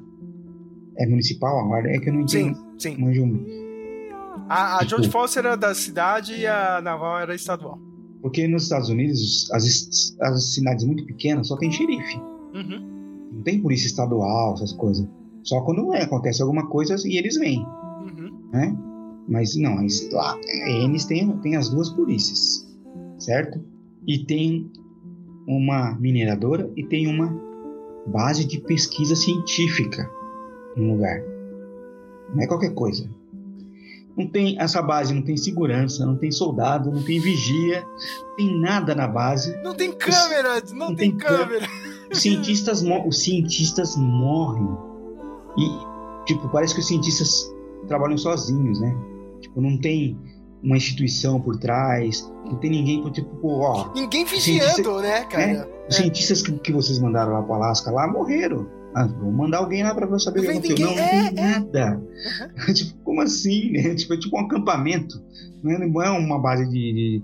É municipal agora? É que eu não Sim, entendo. sim. Manjo muito. A, a Tipo- Jodie Foster era da cidade e a Naval era estadual. Porque nos Estados Unidos, as, as cidades muito pequenas só tem xerife. Uhum. Não tem polícia estadual, essas coisas. Só quando é, acontece alguma coisa e eles vêm, Uhum. né? Mas não, lá, eles têm, as duas polícias, certo? E tem uma mineradora e tem uma base de pesquisa científica no lugar. Não é qualquer coisa. Não tem essa base, não tem segurança, não tem soldado, não tem vigia, não tem nada na base. Não tem câmera! Não, Não tem, tem câmera! Os cientistas, os cientistas morrem. E, tipo, parece que os cientistas trabalham sozinhos, né? Tipo, não tem uma instituição por trás, não tem ninguém por, tipo, ó, Ninguém vigiando, Cientista- né, cara? os cientistas que, que vocês mandaram lá pro Alasca lá morreram. Ah, vou mandar alguém lá pra saber o que aconteceu. Não, ninguém, não é, tem é. nada. tipo, como assim, né? Tipo, é tipo um acampamento. Não é, não é uma base de.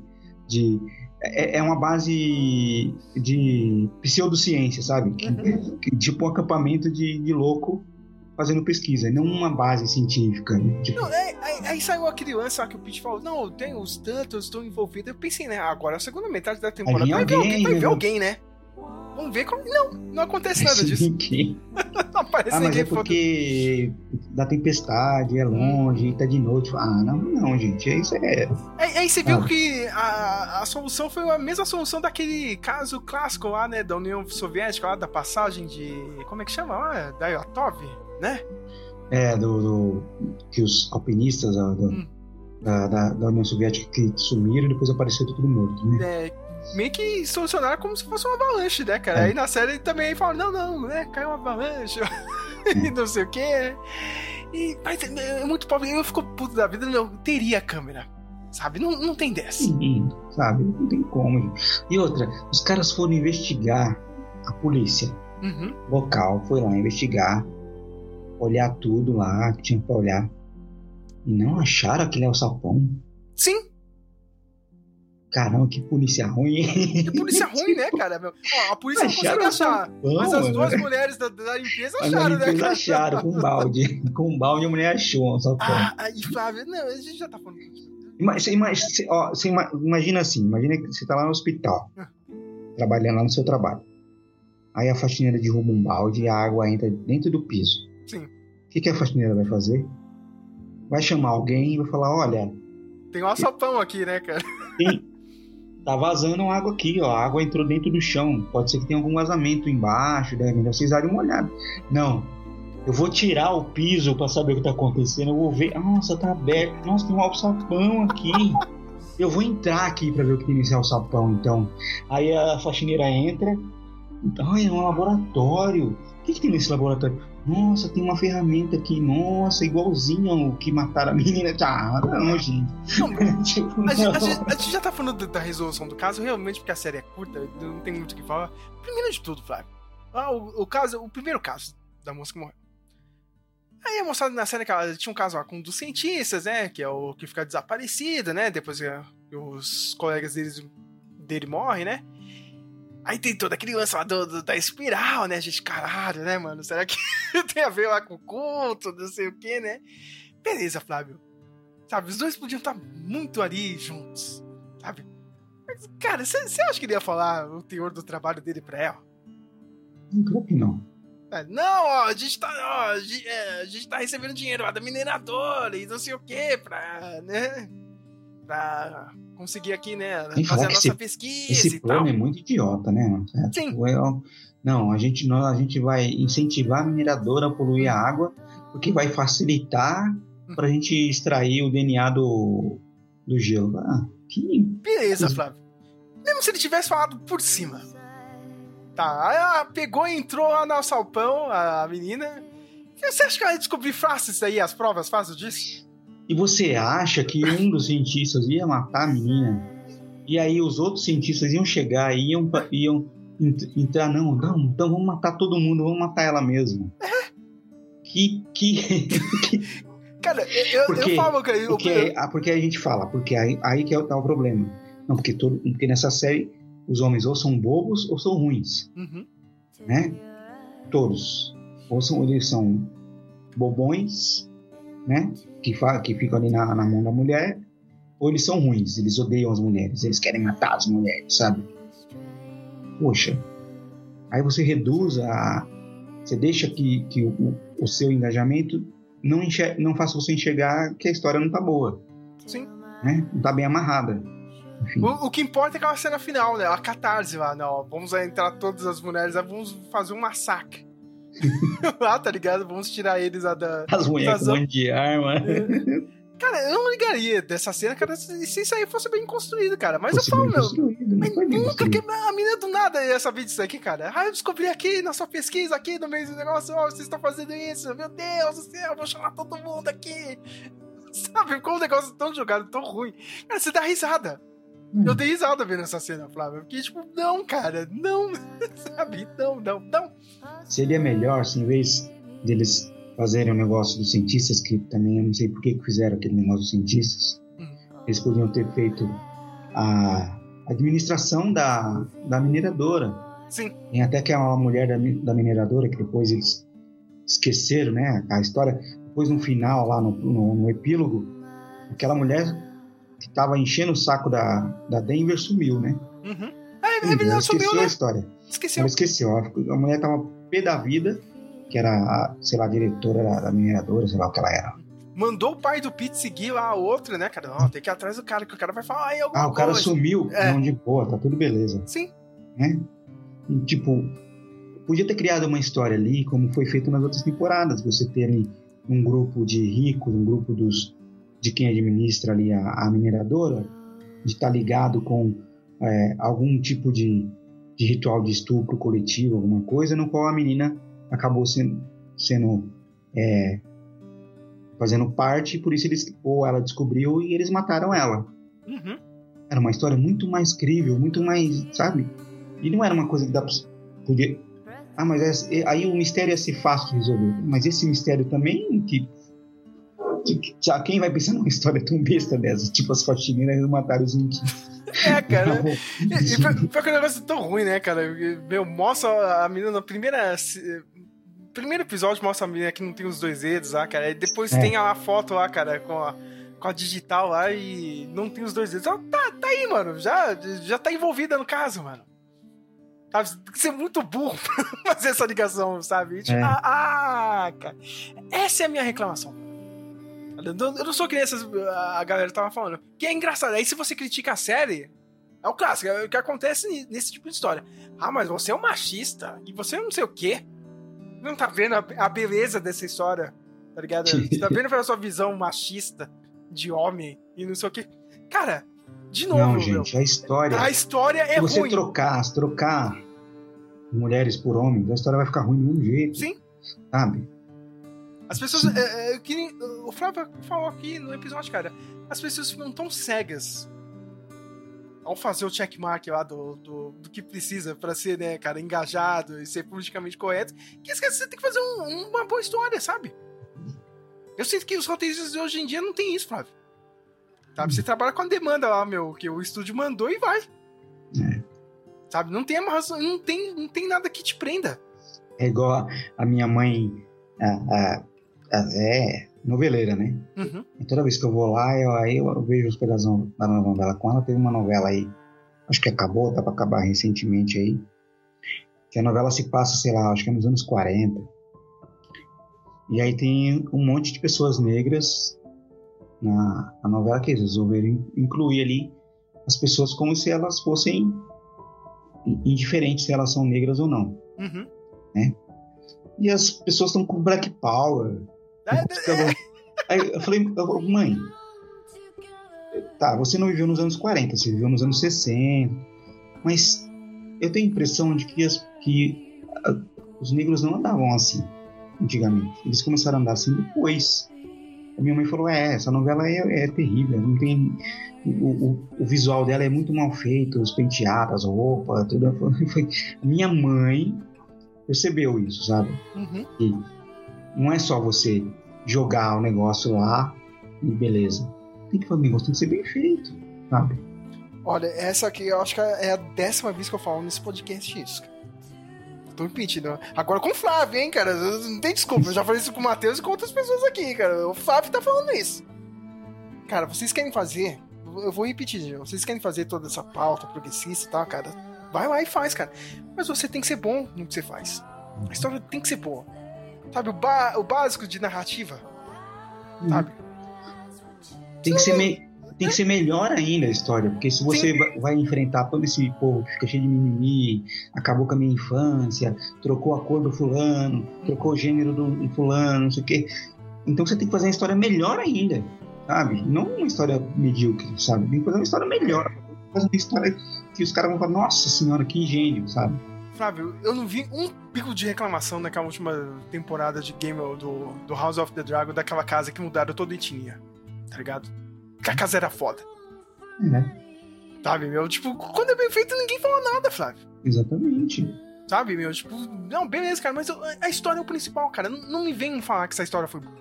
de, de- é, é uma base de pseudociência, sabe? Uhum. tipo um acampamento de, de louco fazendo pesquisa, não uma base científica. Né? Tipo, Não, é, aí, aí saiu aquele lance lá que o Pete falou: Não, tem os tantos, estão envolvidos. Eu pensei, né? Agora, a segunda metade da temporada vai ver alguém, alguém, vai né? ver alguém, né? Vamos ver como. Não, não acontece nada disso. que- Não aparece Ah, mas ninguém é porque da tempestade, é longe, tá de noite. Ah, não, não, gente, isso é. Aí, aí você viu Ah. que a, a solução foi a mesma solução daquele caso clássico lá, né? Da União Soviética, lá da passagem de. Como é que chama lá? Da Yotov, né? É, do, do- que os alpinistas do- Hum. da, da, da União Soviética que sumiram e depois apareceu tudo morto, né? É, meio que solucionaram como se fosse uma avalanche, né, cara? É. Aí na série também falaram, não, não, né? Caiu uma avalanche e não sei o quê. E, mas é muito pobre. Eu fico puto da vida, não, teria câmera. Sabe? Não, não tem dessa. Sim, sabe? Não tem como. gente. E outra, os caras foram investigar a polícia Uhum. local, foi lá investigar, olhar tudo lá que tinha pra olhar. E não acharam aquele alçapão. Sim, Caramba, que polícia ruim. que polícia ruim, né, cara? Ó, a polícia não Acharam consegue achar. Mas as mano. duas mulheres da, da limpeza Mas acharam, né, cara? acharam com um balde. com um balde a mulher achou um alçapão. Ah, aí, Flávio, não, a gente já tá falando. Ima- Você, ima- você- imagina assim, imagina que você tá lá no hospital, Ah. trabalhando lá no seu trabalho. Aí a faxineira derruba um balde e a água entra dentro do piso. Sim. O que, que a faxineira vai fazer? Vai chamar alguém e vai falar, olha, Tem um alçapão aqui, né, cara? tem, tá vazando água aqui, ó, a água entrou dentro do chão. Pode ser que tenha algum vazamento embaixo, né? melhor vocês darem uma olhada. Não, eu vou tirar o piso para saber o que tá acontecendo, eu vou ver, nossa, tá aberto, nossa, tem um alçapão aqui. Eu vou entrar aqui para ver o que tem nesse alçapão, então. Aí a faxineira entra, então é um laboratório. O que, que tem nesse laboratório? Nossa, tem uma ferramenta aqui, nossa, igualzinha o que mataram a menina. Ah, não, gente. Não, tipo, A gente, não. a gente- a gente já tá falando da- da resolução do caso, realmente, porque a série é curta, não tem muito o que falar. Primeiro de tudo, Flávio. Ah, o, o caso, o primeiro caso da moça que morreu. Aí é mostrado na série que ela tinha um caso lá com um dos cientistas, né? Que é o que fica desaparecido, né? Depois que os colegas deles, dele morrem, né? Aí tem toda aquele lance lá do, do- da espiral, né? A gente, caralho, né, mano? Será que tem a ver lá com o culto, não sei o que, né? Beleza, Flávio. Sabe, os dois podiam estar muito ali juntos, sabe? Mas, cara, você acha que ele ia falar o teor do trabalho dele pra ela? Claro que não. É, Não, ó, a gente tá, ó, a gente, é, a gente tá recebendo dinheiro lá da mineradora e não sei o que pra, né? Pra conseguir aqui, né? Fazer a nossa esse- pesquisa Esse e tal. plano é muito idiota, né? É, Sim. tipo, ó, não, a gente, não, a gente vai incentivar a mineradora a poluir a água, porque vai facilitar pra gente extrair o DNA do, do gelo. Ah, que Beleza. Flávio. Mesmo se ele tivesse falado por cima. Tá, ela pegou e entrou lá no salpão, a menina. Você acha que ela ia descobrir fáceis aí, as provas fáceis disso? E você acha que um dos cientistas ia matar a menina? E aí os outros cientistas iam chegar e iam, iam ent- entrar, não, não, então vamos matar todo mundo, vamos matar ela mesmo. Que, que, Cara, eu, Porque- eu falo que eu, porque, porque a gente fala, porque aí, aí que é o, tá o problema. Não, porque, todo, porque nessa série os homens ou são bobos ou são ruins, Uhum. né? Todos. Ou são, eles são bobões, né? Que, que ficam ali na, na mão da mulher, ou eles são ruins, eles odeiam as mulheres, eles querem matar as mulheres, sabe? Poxa, aí você reduz a. Você deixa que, que o, o seu engajamento não, enxer, não faça você enxergar que a história não tá boa, Sim. né? Não tá bem amarrada. O, o que importa é aquela cena final, né? A catarse lá, não. Vamos entrar todas as mulheres, vamos fazer um massacre. Lá, tá ligado? Vamos tirar eles lá da. As mulheres com Razão. um monte de arma. Cara, eu não ligaria dessa cena, cara, se isso aí fosse bem construído, cara. Mas Fosse eu falo, meu. Mas nunca que construído. a menina do nada ia saber disso aqui, cara. Ah, eu descobri aqui na sua pesquisa, aqui no meio do negócio, ó, vocês estão fazendo isso, meu Deus do céu, vou chamar todo mundo aqui. Sabe, ficou um negócio tão jogado, tão ruim. Cara, você dá risada. Hum. Eu dei risada vendo essa cena, Flávio. Porque, tipo, não, cara, não. Sabe, não, não, não. Seria melhor se em vez deles fazerem o negócio dos cientistas, que também eu não sei por que fizeram aquele negócio dos cientistas, Hum. eles podiam ter feito a administração da, da mineradora. Sim. Tem até que é uma mulher da, da mineradora, que depois eles esqueceram, né? A história. Depois no final, lá no, no, no epílogo, aquela mulher que estava enchendo o saco da, da Denver sumiu, né? Uhum. É, a Ela menina esqueceu sumiu, a né? história. Esqueceu. Ela esqueceu. A mulher tava pé da vida, que era, a, sei lá, a diretora da, da mineradora, sei lá o que ela era. Mandou o pai do Pete seguir lá a outra, né, cara? Não, tem que ir atrás do cara, que o cara vai falar, ai, alguma Ah, o cara coisa. sumiu. É. Não, de boa, tá tudo beleza. Sim. Né? E, tipo, podia ter criado uma história ali, como foi feito nas outras temporadas. Você ter ali um grupo de ricos, um grupo dos de quem administra ali a, a mineradora, de estar ligado com é, algum tipo de, de ritual de estupro coletivo, alguma coisa, no qual a menina acabou sendo, sendo é, fazendo parte, por isso eles ou ela descobriu e eles mataram ela. Uhum. Era uma história muito mais crível, muito mais, sabe? E não era uma coisa que dá pra podia Ah, mas essa- aí o mistério ia ser fácil de resolver. Mas esse mistério também que- já quem vai pensar numa história tão besta dessa? Tipo, as faxineiras mataram os índios. É, cara. E, e pior- pior que o negócio é tão ruim, né, cara? Meu, mostra a menina na primeira. Primeiro episódio mostra a menina que não tem os dois dedos lá, cara. E depois É. tem a foto lá, cara, com a, com a digital lá e não tem os dois dedos. Ela tá, tá aí, mano. Já, já tá envolvida no caso, mano. Sabe? Tem que ser muito burro pra fazer essa ligação, sabe? Tipo, É. ah, ah, cara. Essa é a minha reclamação. Eu não, sou criança, a galera tava falando. Que é engraçado. Aí se você critica a série, é o clássico, é o que acontece nesse tipo de história. Ah, mas você é um machista e você não sei o quê. Não tá vendo a, a beleza dessa história, tá ligado? Você tá vendo pela sua visão machista de homem e não sei o quê. Cara, de novo, Não, meu, gente, a história. a história é se você ruim. trocar, se trocar mulheres por homens, a história vai ficar ruim do mesmo jeito. Sim. Sabe? As pessoas. É, é, que o Flávio falou aqui no episódio, cara. As pessoas ficam tão cegas ao fazer o checkmark lá do, do, do que precisa pra ser, né, cara, engajado e ser politicamente correto, que esquece que você tem que fazer um- uma boa história, sabe? Eu sinto que os roteiristas de hoje em dia não tem isso, Flávio. Sabe? Você trabalha com a demanda lá, meu, que o estúdio mandou e vai. É. Sabe? Não tem amarração, não tem, não tem nada que te prenda. É igual a, minha mãe, a- a- é noveleira, né? Uhum. E toda vez que eu vou lá, eu, aí eu vejo os pedaços da novela com ela. Teve uma novela aí, acho que acabou, tá pra acabar recentemente aí. Que a novela se passa, sei lá, acho que é nos anos 40. E aí tem um monte de pessoas negras na, na novela que eles resolveram in- incluir ali as pessoas como se elas fossem in- indiferentes se elas são negras ou não. Uhum. E as pessoas estão com black power, Aí eu falei, eu- mãe, tá, você não viveu nos anos 40, você viveu nos anos 60, mas eu tenho a impressão de que, as- que, ah, os negros não andavam assim antigamente. Eles começaram a andar assim depois. A minha mãe falou, é, essa novela é, é terrível, não tem... O, o- o visual dela é muito mal feito, os penteados, as roupas, tudo. Foi, a minha mãe percebeu isso, sabe? Uhum. E não é só você jogar o negócio lá e beleza. Tem que fazer o negócio, tem que ser bem feito, sabe? Olha, essa aqui eu acho que é a décima vez que eu falo nesse podcast isso. Tô repetindo. Agora com o Flávio, hein, cara? Não tem desculpa. Eu já falei isso com o Matheus e com outras pessoas aqui, cara. O Flávio tá falando isso. Cara, vocês querem fazer. Eu vou repetir. Vocês querem fazer toda essa pauta progressista e tal, cara? Vai lá e faz, cara. Mas você tem que ser bom no que você faz. A história tem que ser boa. Sabe, o, ba- o básico de narrativa. Sabe? Tem que, ser me- tem que ser melhor ainda a história, porque se você Sim. va- vai enfrentar todo esse povo que fica cheio de mimimi, acabou com a minha infância, trocou a cor do fulano, trocou o gênero do fulano, não sei o quê. Então você tem que fazer uma história melhor ainda, sabe? Não uma história medíocre, sabe? Tem que fazer uma história melhor. Fazer uma história que os caras vão falar, nossa senhora, que gênio, sabe? Flávio, eu não vi um pico de reclamação naquela última temporada de Game do, do House of the Dragon, daquela casa que mudaram toda a etnia. Tá ligado? Que a casa era foda. É, Sabe, meu? Tipo, quando é bem feito, ninguém fala nada, Flávio. exatamente. Sabe, meu? Tipo, não, beleza, cara, mas eu- a história é o principal, cara. Não, não me vem falar que essa história foi boa.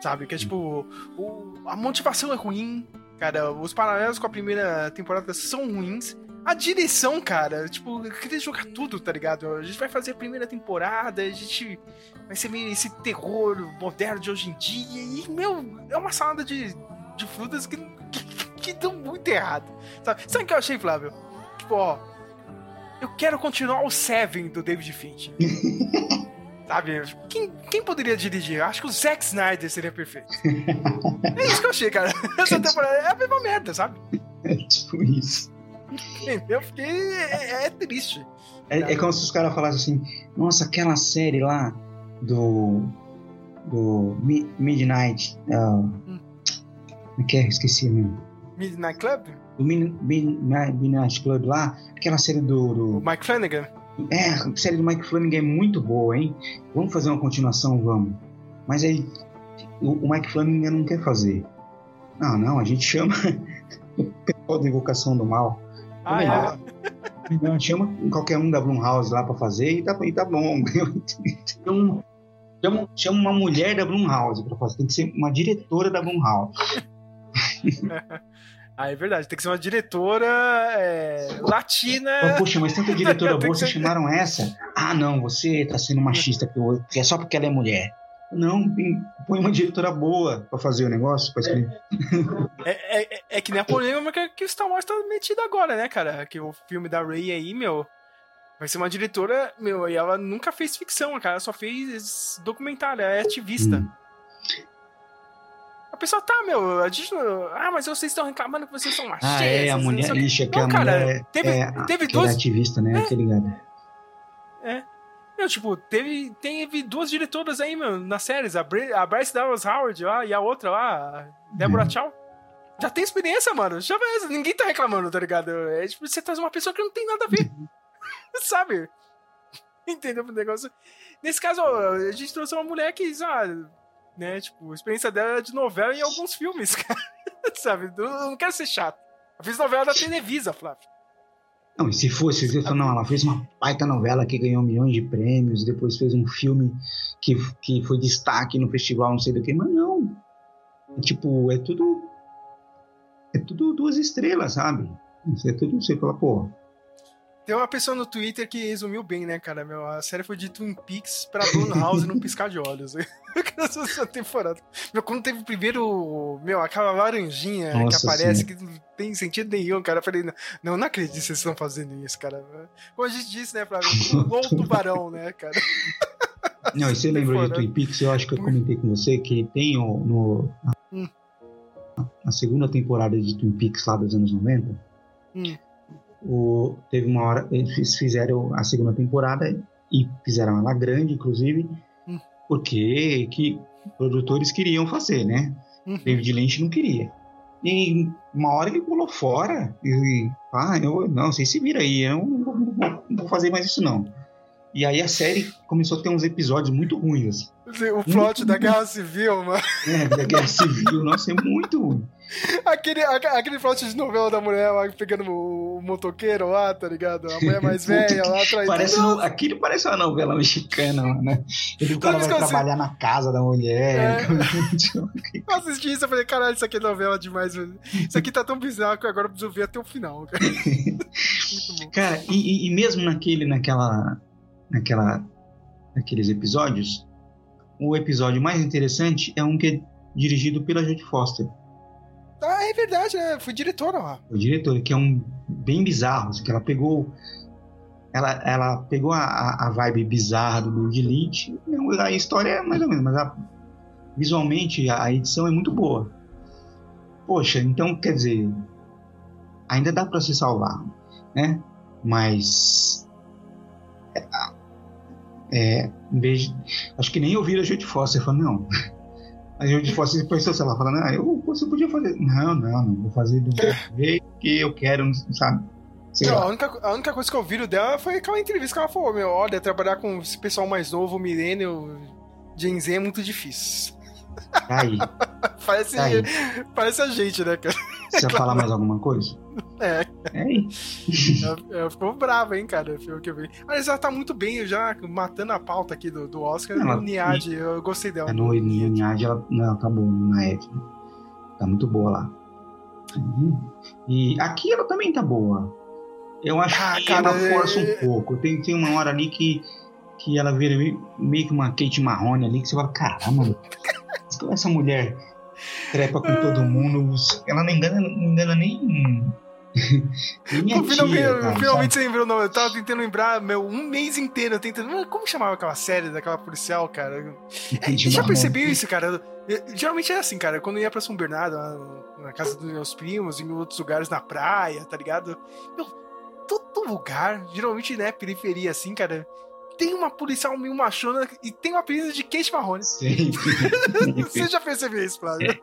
Sabe? Que é tipo, o- a motivação é ruim, cara. Os paralelos com a primeira temporada são ruins. A direção, cara, tipo, eu queria jogar tudo, tá ligado? A gente vai fazer a primeira temporada, a gente vai ser meio esse terror moderno de hoje em dia. E, meu, é uma salada de, de frutas que, que, que dão muito errado. Sabe? Sabe o que eu achei, Flávio? Tipo, ó, eu quero continuar o Seven do David Finch. Sabe? Quem, quem poderia dirigir? Eu Acho que o Zack Snyder seria perfeito. É isso que eu achei, cara. Essa temporada é a mesma merda, sabe? É tipo isso. Eu fiquei. É, é triste. É, é como se os caras falassem assim, nossa, aquela série lá do. do Mi- Midnight. ah, Como é que é? Esqueci mesmo. Midnight Club? Do Min- Min- Midnight Club lá, aquela série do. Do Mike Flanagan? é, a série do Mike Flanagan é muito boa, hein? Vamos fazer uma continuação, vamos. Mas aí o, o Mike Flanagan não quer fazer. Não, não, a gente chama o pessoal da Invocação do Mal. Ah, é. Não, chama qualquer um da Blumhouse lá pra fazer e tá, e tá bom. Chama, chama, chama uma mulher da Blumhouse pra fazer. Tem que ser uma diretora da Blumhouse. Ah, é verdade. Tem que ser uma diretora é, latina. Mas, Poxa, mas tanta diretora boa, vocês ser- chamaram essa? Ah, não, você tá sendo machista que eu- que é só porque ela é mulher. Não, põe uma diretora boa pra fazer o negócio, pra escrever. É, é, é que nem a polêmica que o Star Wars tá metido agora, né, cara? Que o filme da Rey aí, meu. Vai ser uma diretora, meu, e ela nunca fez ficção, cara. Ela só fez documentário, é ativista. Hum. A pessoa tá, meu, a gente. Ah, mas vocês estão reclamando que vocês são machistas. Ah, é, a mulher. quê. Ixi, Não, aquela cara, mulher. teve, é, teve aquela duas. ativista, né? Tô ligado. Meu, tipo, teve, teve duas diretoras aí, meu, nas séries. A, a Bryce Dallas Howard lá, e a outra lá, a Deborah Uhum. Chow. Já tem experiência, mano. Já ninguém tá reclamando, tá ligado? É tipo, você traz uma pessoa que não tem nada a ver. Sabe? Entendeu o negócio? Nesse caso, a gente trouxe uma mulher que, ah, né, tipo, a experiência dela é de novela em alguns filmes, cara. Sabe? Eu não quero ser chato. Eu fiz novela da Televisa, Flávio. Não, e se fosse, você falou, não, ela fez uma baita novela que ganhou milhões de prêmios, depois fez um filme que, que foi destaque no festival, não sei do que, mas não. É, tipo, é tudo. É tudo duas estrelas, sabe? Isso é tudo, você fala, pô, Tem uma pessoa no Twitter que resumiu bem, né, cara? Meu, a série foi de Twin Peaks pra Blumhouse num piscar de olhos. Essa temporada. Meu, quando teve o primeiro. Meu, aquela laranjinha Nossa que aparece, que não tem sentido nenhum, cara. Eu falei, não, não, acredito que vocês estão fazendo isso, cara. Como a gente disse, né, Flávio? O tubarão, né, cara? Não, e você lembrou de. Twin Peaks? Eu acho que eu comentei com você que tem o, no, Hum. na segunda temporada de Twin Peaks lá dos anos 90. Hum. O, teve uma hora, eles fizeram a segunda temporada e fizeram ela grande, inclusive, Hum. porque que produtores queriam fazer, né? Uhum. David Lynch não queria. E uma hora ele pulou fora e, ah, eu, não, vocês se viram aí, eu não vou, não vou- não vou fazer mais isso não. E aí a série começou a ter uns episódios muito ruins, assim. O plot da Guerra Civil, mano. né? Da guerra civil, nossa, é muito ruim. Aquele, aquele plot de novela da mulher lá pegando o, motoqueiro lá, tá ligado? A mulher mais velha lá atrás. Parece no, aquilo parece uma novela mexicana, né? Ele, cara vai trabalhar na casa da mulher. É. Eu assisti isso e falei, caralho, isso aqui é novela demais. velho. Isso aqui tá tão bizarro que agora eu preciso ver até o final, cara. Muito. Cara, e, e- e mesmo naquele, naquela, naquela, naqueles episódios, o episódio mais interessante é um que é dirigido pela Jodie Foster, Ah, é verdade, é, fui diretora lá. o diretor, que é um bem bizarro, assim, que ela pegou, ela, ela pegou a, a- vibe bizarra do David Lynch, a história é mais ou menos, mas a- visualmente a, edição é muito boa. Poxa, então quer dizer, ainda dá pra se salvar, né? Mas é, em vez de- acho que nem ouviram a Jodie Foster falando não. A Jodie Foster pensou, sei lá, falando, ah, eu, você podia fazer. Não, não, não vou fazer do jeito que eu quero, sabe? Lá. a, única, a única coisa que eu vi dela foi aquela entrevista que ela falou: Meu, olha, trabalhar com esse pessoal mais novo, milênio, Gen Z é muito difícil. Tá aí. Parece, Tá aí. parece a gente, né, cara? Você vai falar mais alguma coisa? É. É. Ela, ficou brava, hein, cara, pelo que eu vi. Mas ela tá muito bem, já matando a pauta aqui do, do Oscar. Ela- no Niad, eu gostei dela. É no Niad, ela, ela tá boa na F. Tá muito boa lá. Uhum. E aqui ela também tá boa. Eu acho Ah, que cara, ela força é- um pouco. Tem, tem uma hora ali que, que ela vira meio, meio que uma Kate Marrone ali, que você fala, caramba, essa mulher trepa com todo mundo. Ela não engana, não engana nem. tia, finalmente, cara, finalmente você lembrou o nome. Eu tava tentando lembrar, meu, um mês inteiro tentando. Mano, Como chamava aquela série daquela policial, cara? É, já percebeu isso, cara? Eu- Geralmente é assim, cara. Quando eu ia pra São Bernardo, lá na casa dos meus primos, em outros lugares na praia, tá ligado? Meu, todo lugar, geralmente, né, periferia assim, cara, tem uma policial meio machona e tem uma apelido de Kate Marrone. Sim. Você já percebeu isso, Flávio?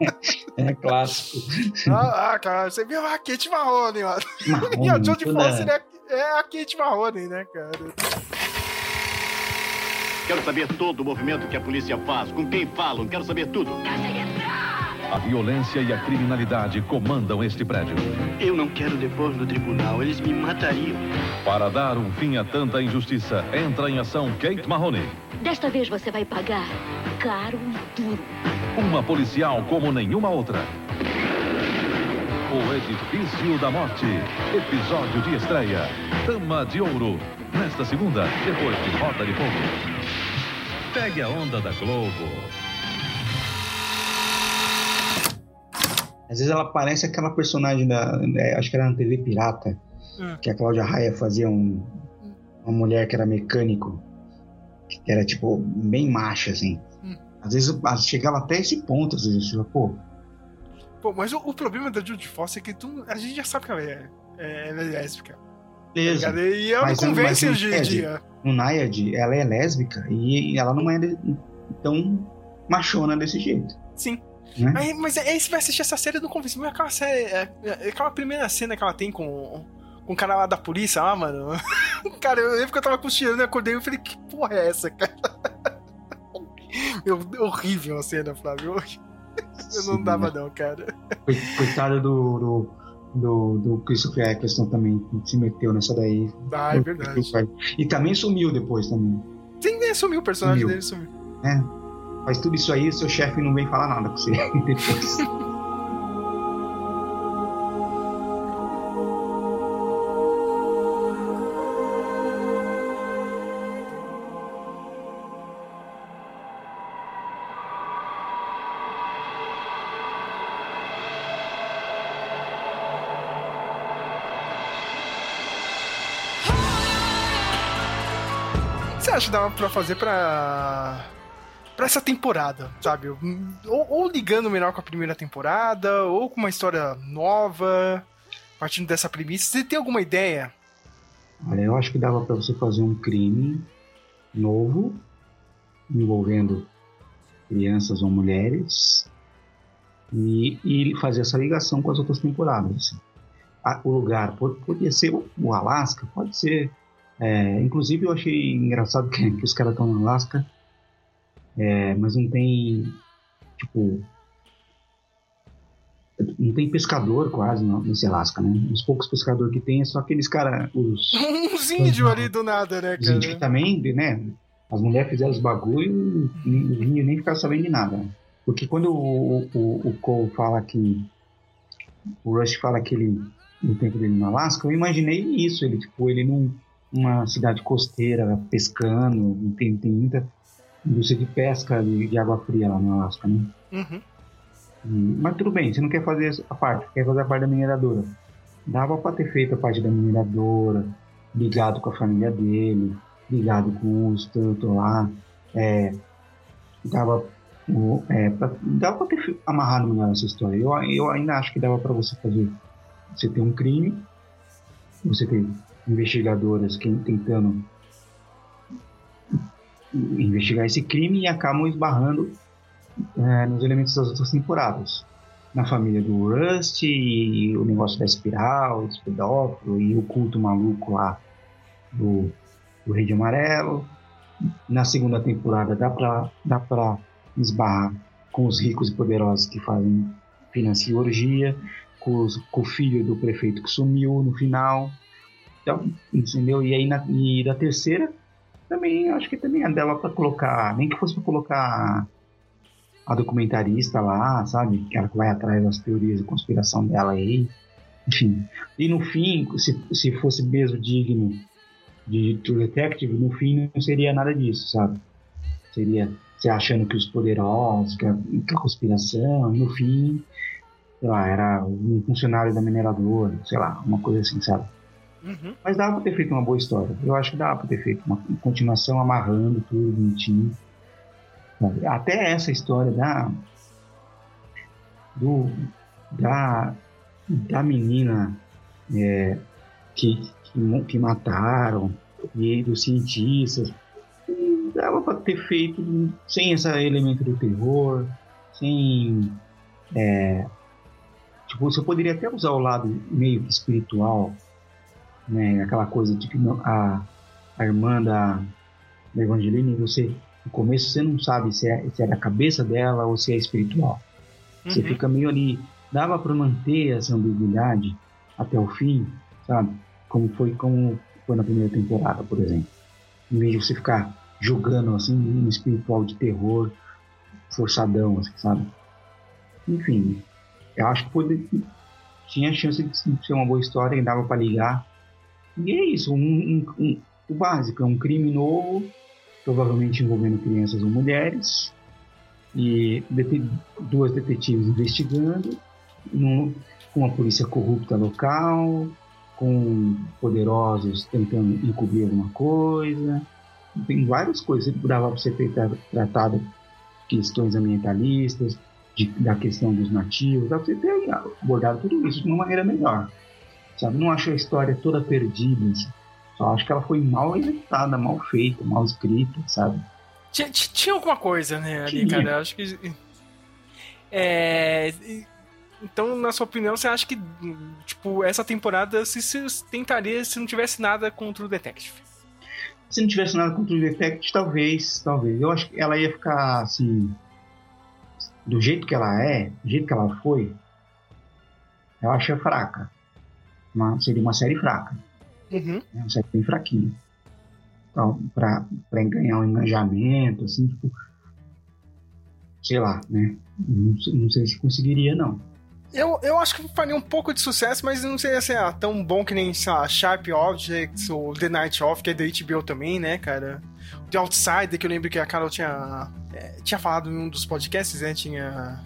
É clássico. ah, ah, cara, você viu a Kate Marrone, mano. Marrone, E a Jodie Foster é, é a Kate Marrone, né, cara? Quero saber todo o movimento que a polícia faz, com quem falam, quero saber tudo. A violência e a criminalidade comandam este prédio. Eu não quero depor no tribunal, eles me matariam. Para dar um fim a tanta injustiça, entra em ação Kate Mahoney, Desta vez você vai pagar caro e duro. uma policial como nenhuma outra. O Edifício da Morte, episódio de estreia. Dama de Ouro, nesta segunda, depois de Rota de Fogo. Pegue a onda da Globo. Às vezes ela parece aquela personagem da. né, acho que era na TV Pirata. Hum. Que a Cláudia Raia fazia um, uma mulher que era mecânico. Que era tipo bem macha, assim. Hum. Às vezes chegava até esse ponto, às vezes, tipo, pô, Pô, mas o, o problema da Judy Foster é que tu, a gente já sabe que ela é, é, ela é lésbica. tá beleza. ligado? E ela Mas- não convence mas hoje em dia. No Nayad, ela é lésbica e ela não é tão machona desse jeito. Sim. Né? Aí, mas aí você vai assistir essa série não convence. Mas aquela série. é- é- aquela primeira cena que ela tem com, o cara lá da polícia lá, mano. cara, eu lembro que eu tava cochilando e acordei e falei, que porra é essa, cara? Meu, horrível a cena, Flávio. Eu não Sim, dava, né? não, cara. Coi- Coitado do, do, do, do Christopher Eccleston também, que se meteu nessa daí. Ah, é verdade. E também sumiu depois também. Sim, né? Sumiu o personagem Sumiu. dele, sumiu. É. Faz tudo isso aí, seu chefe não vem falar nada com você depois. Acha que dava pra fazer pra. Pra essa temporada, sabe? Ou, ou ligando melhor com a primeira temporada, ou com uma história nova, partindo dessa premissa. Você tem alguma ideia? Olha, eu acho que dava pra você fazer um crime novo, envolvendo crianças ou mulheres, e, e fazer essa ligação com as outras temporadas. assim. A- o lugar po- podia ser o Alasca, pode ser. é, inclusive, eu achei engraçado que, que os caras estão no Alasca, é, mas não tem. Tipo. Não tem pescador quase no- nesse Alasca, né? Os poucos pescadores que tem é só aqueles caras, os, Uns índios ali do nada, né, os cara? também, né? As mulheres fizeram os bagulho e os índios nem ficaram sabendo de nada. Porque quando o, o, o Cole fala que. O Rush fala que ele. No tempo dele no Alasca, eu imaginei isso. Ele, tipo, ele num, numa cidade costeira, pescando, tem, tem muita indústria de pesca de, de água fria lá no Alasca, né? Uhum. E- Mas tudo bem, você não quer fazer a parte, quer fazer a parte da mineradora. Dava pra ter feito a parte da mineradora, ligado com a família dele, ligado com o Stanton lá. É, dava, é, pra, dava pra ter amarrado melhor essa história. Eu, eu ainda acho que dava pra você fazer. Você ter um crime, você ter investigadoras que, tentando investigar esse crime e acabam esbarrando é, nos elementos das outras temporadas. Na família do Rust, e o negócio da espiral, esse pedófilo, e o culto maluco lá do, do Rei de Amarelo. Na segunda temporada dá pra, dá pra esbarrar com os ricos e poderosos que fazem financiam orgia, com, os- com o filho do prefeito que sumiu no final. Então, entendeu? E aí na, e da terceira também acho que também dava pra colocar, nem que fosse pra colocar a documentarista lá, sabe? Que vai atrás das teorias de conspiração dela aí. Enfim. E no fim, se, se fosse mesmo digno de True Detective, no fim não seria nada disso, sabe? Seria você achando que os poderosos, que a, que a conspiração, e no fim, sei lá, era um funcionário da mineradora, sei lá, uma coisa assim, sabe? Uhum. Mas dava pra ter feito uma boa história. Eu acho que dava pra ter feito uma continuação amarrando tudo bonitinho. Até essa história da. Do, da, da menina é, que, que, que mataram e dos cientistas. Dava pra ter feito sem esse elemento do terror, sem. é, tipo, você poderia até usar o lado meio espiritual né, aquela coisa de que a, a irmã da, da Evangeline, você no começo você não sabe se é, se é da cabeça dela ou se é espiritual. Você Uhum. fica meio ali, dava para manter essa ambiguidade até o fim, sabe? Como foi como foi na primeira temporada, por exemplo. Em vez de você ficar jogando assim um espiritual de terror forçadão, assim, sabe? Enfim, eu acho que pode, tinha chance de ser uma boa história e dava para ligar e é isso, um, um- um- o básico, é um crime novo, provavelmente envolvendo crianças ou mulheres, e dete- duas detetives investigando, num- com a polícia corrupta local, com poderosos tentando encobrir alguma coisa. Tem várias coisas que dava para ser feita, tratada questões ambientalistas, de- da questão dos nativos, dá para você ter abordado tudo isso de uma maneira melhor sabe? Não acho a história toda perdida, assim. só acho que ela foi mal executada, mal feita, mal escrita, sabe? Tinha, ti- tinha alguma coisa, né, ali, Tinha. cara. Acho que. É. Então, na sua opinião, você acha que, tipo, essa temporada se sustentaria se não tivesse nada com o True Detective? Se não tivesse nada com True Detective, talvez, talvez. Eu acho que ela ia ficar assim. Do jeito que ela é, do jeito que ela foi, eu acho fraca. Uma, seria uma série fraca. Uhum. É uma série bem fraquinha. Então, pra, pra ganhar um engajamento, assim, tipo. Sei lá, né? Não, sei- não sei se conseguiria, não. Eu, eu acho que faria um pouco de sucesso, mas não seria assim, ah, tão bom que nem sei Sharp Objects ou The Night Off, que é da HBO também, né, cara? The Outsider, que eu lembro que a Carol tinha, é, tinha falado em um dos podcasts, né? Tinha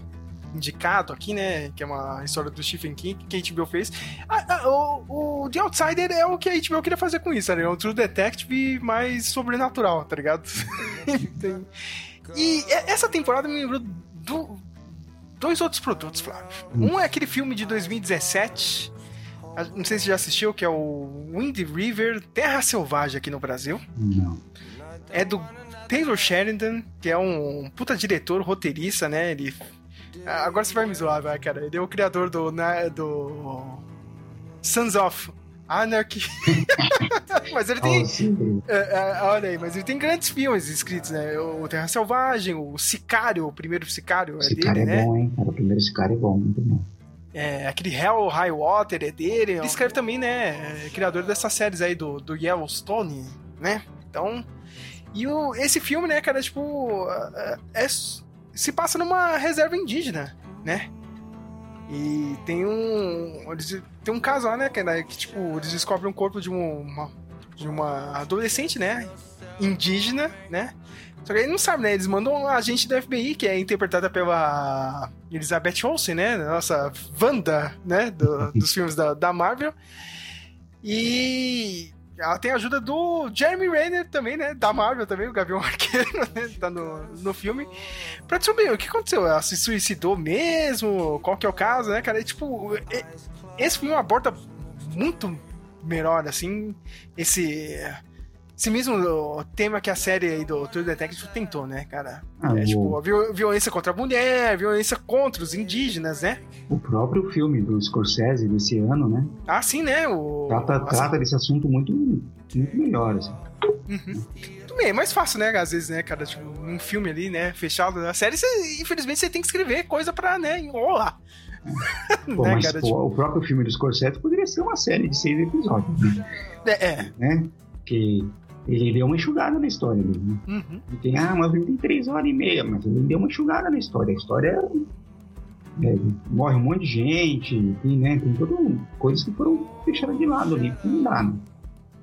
indicado aqui, né? Que é uma história do Stephen King que a HBO fez. Ah, ah, o, o The Outsider é o que a HBO queria fazer com isso, né? É um True Detective mais sobrenatural, tá ligado? E essa temporada me lembrou do, dois outros produtos, Flávio. Um é aquele filme de 2017. a- Não sei se já assistiu, que é o Wind River Terra Selvagem aqui no Brasil. Não. É do Taylor Sheridan, que é um puta diretor, roteirista, né? Ele. Ah, Agora você vai me zoar, vai, cara. Ele é o criador do. né, do Sons of Anarchy. mas ele tem. É, é, olha aí, mas ele tem grandes filmes escritos, né? O Terra Selvagem, o Sicário, o primeiro Sicário é Esse dele, cara é né? bom, hein? Cara, o primeiro cara é bom, muito bom. É, aquele Hell High Water é dele. Ele escreve também, né? É criador dessas séries aí do, do Yellowstone, né? Então. E o, esse filme, né, cara, tipo. é- é- se passa numa reserva indígena, né? E tem um. Eles, tem um casal, né? Que, né, que, tipo, eles descobrem um corpo de um- uma, de uma adolescente, né? Indígena, né? Só que aí não sabe, né? Eles mandam um agente da FBI, que é interpretada pela Elizabeth Olsen, né? Nossa Wanda, né? Do- dos filmes da, da Marvel. E ela tem a ajuda do Jeremy Renner também, né? Da Marvel também, o Gavião Arqueiro, né? Tá no, no filme. Pra descobrir o que aconteceu. Ela se suicidou mesmo? Qual que é o caso, né, cara? E, tipo, esse filme aborda muito melhor, assim, esse... Esse mesmo tema que a série aí do True Detective tentou, né, cara? Ah, é, tipo, viol- violência contra a mulher, violência contra os indígenas, né? O próprio filme do Scorsese desse ano, né? Ah, sim, né? O... Trata, assim, trata desse assunto muito, muito melhor, assim. Tudo bem, é mais fácil, né? Às vezes, né, cara? Tipo, um filme ali, né? Fechado na série, infelizmente você tem que escrever coisa pra, né, enrolar. Pô, né, mas cara? pô, Tipo, o próprio filme do Scorsese poderia ser uma série de seis episódios, né? é, é. né? Que ele deu uma enxugada na história né? Uhum. Tem, ah, mas ele tem três horas e meia, mas ele deu uma enxugada na história. A história é, morre um monte de gente, tem, né? Tem todas coisas que foram deixadas de lado ali, que não dá, né?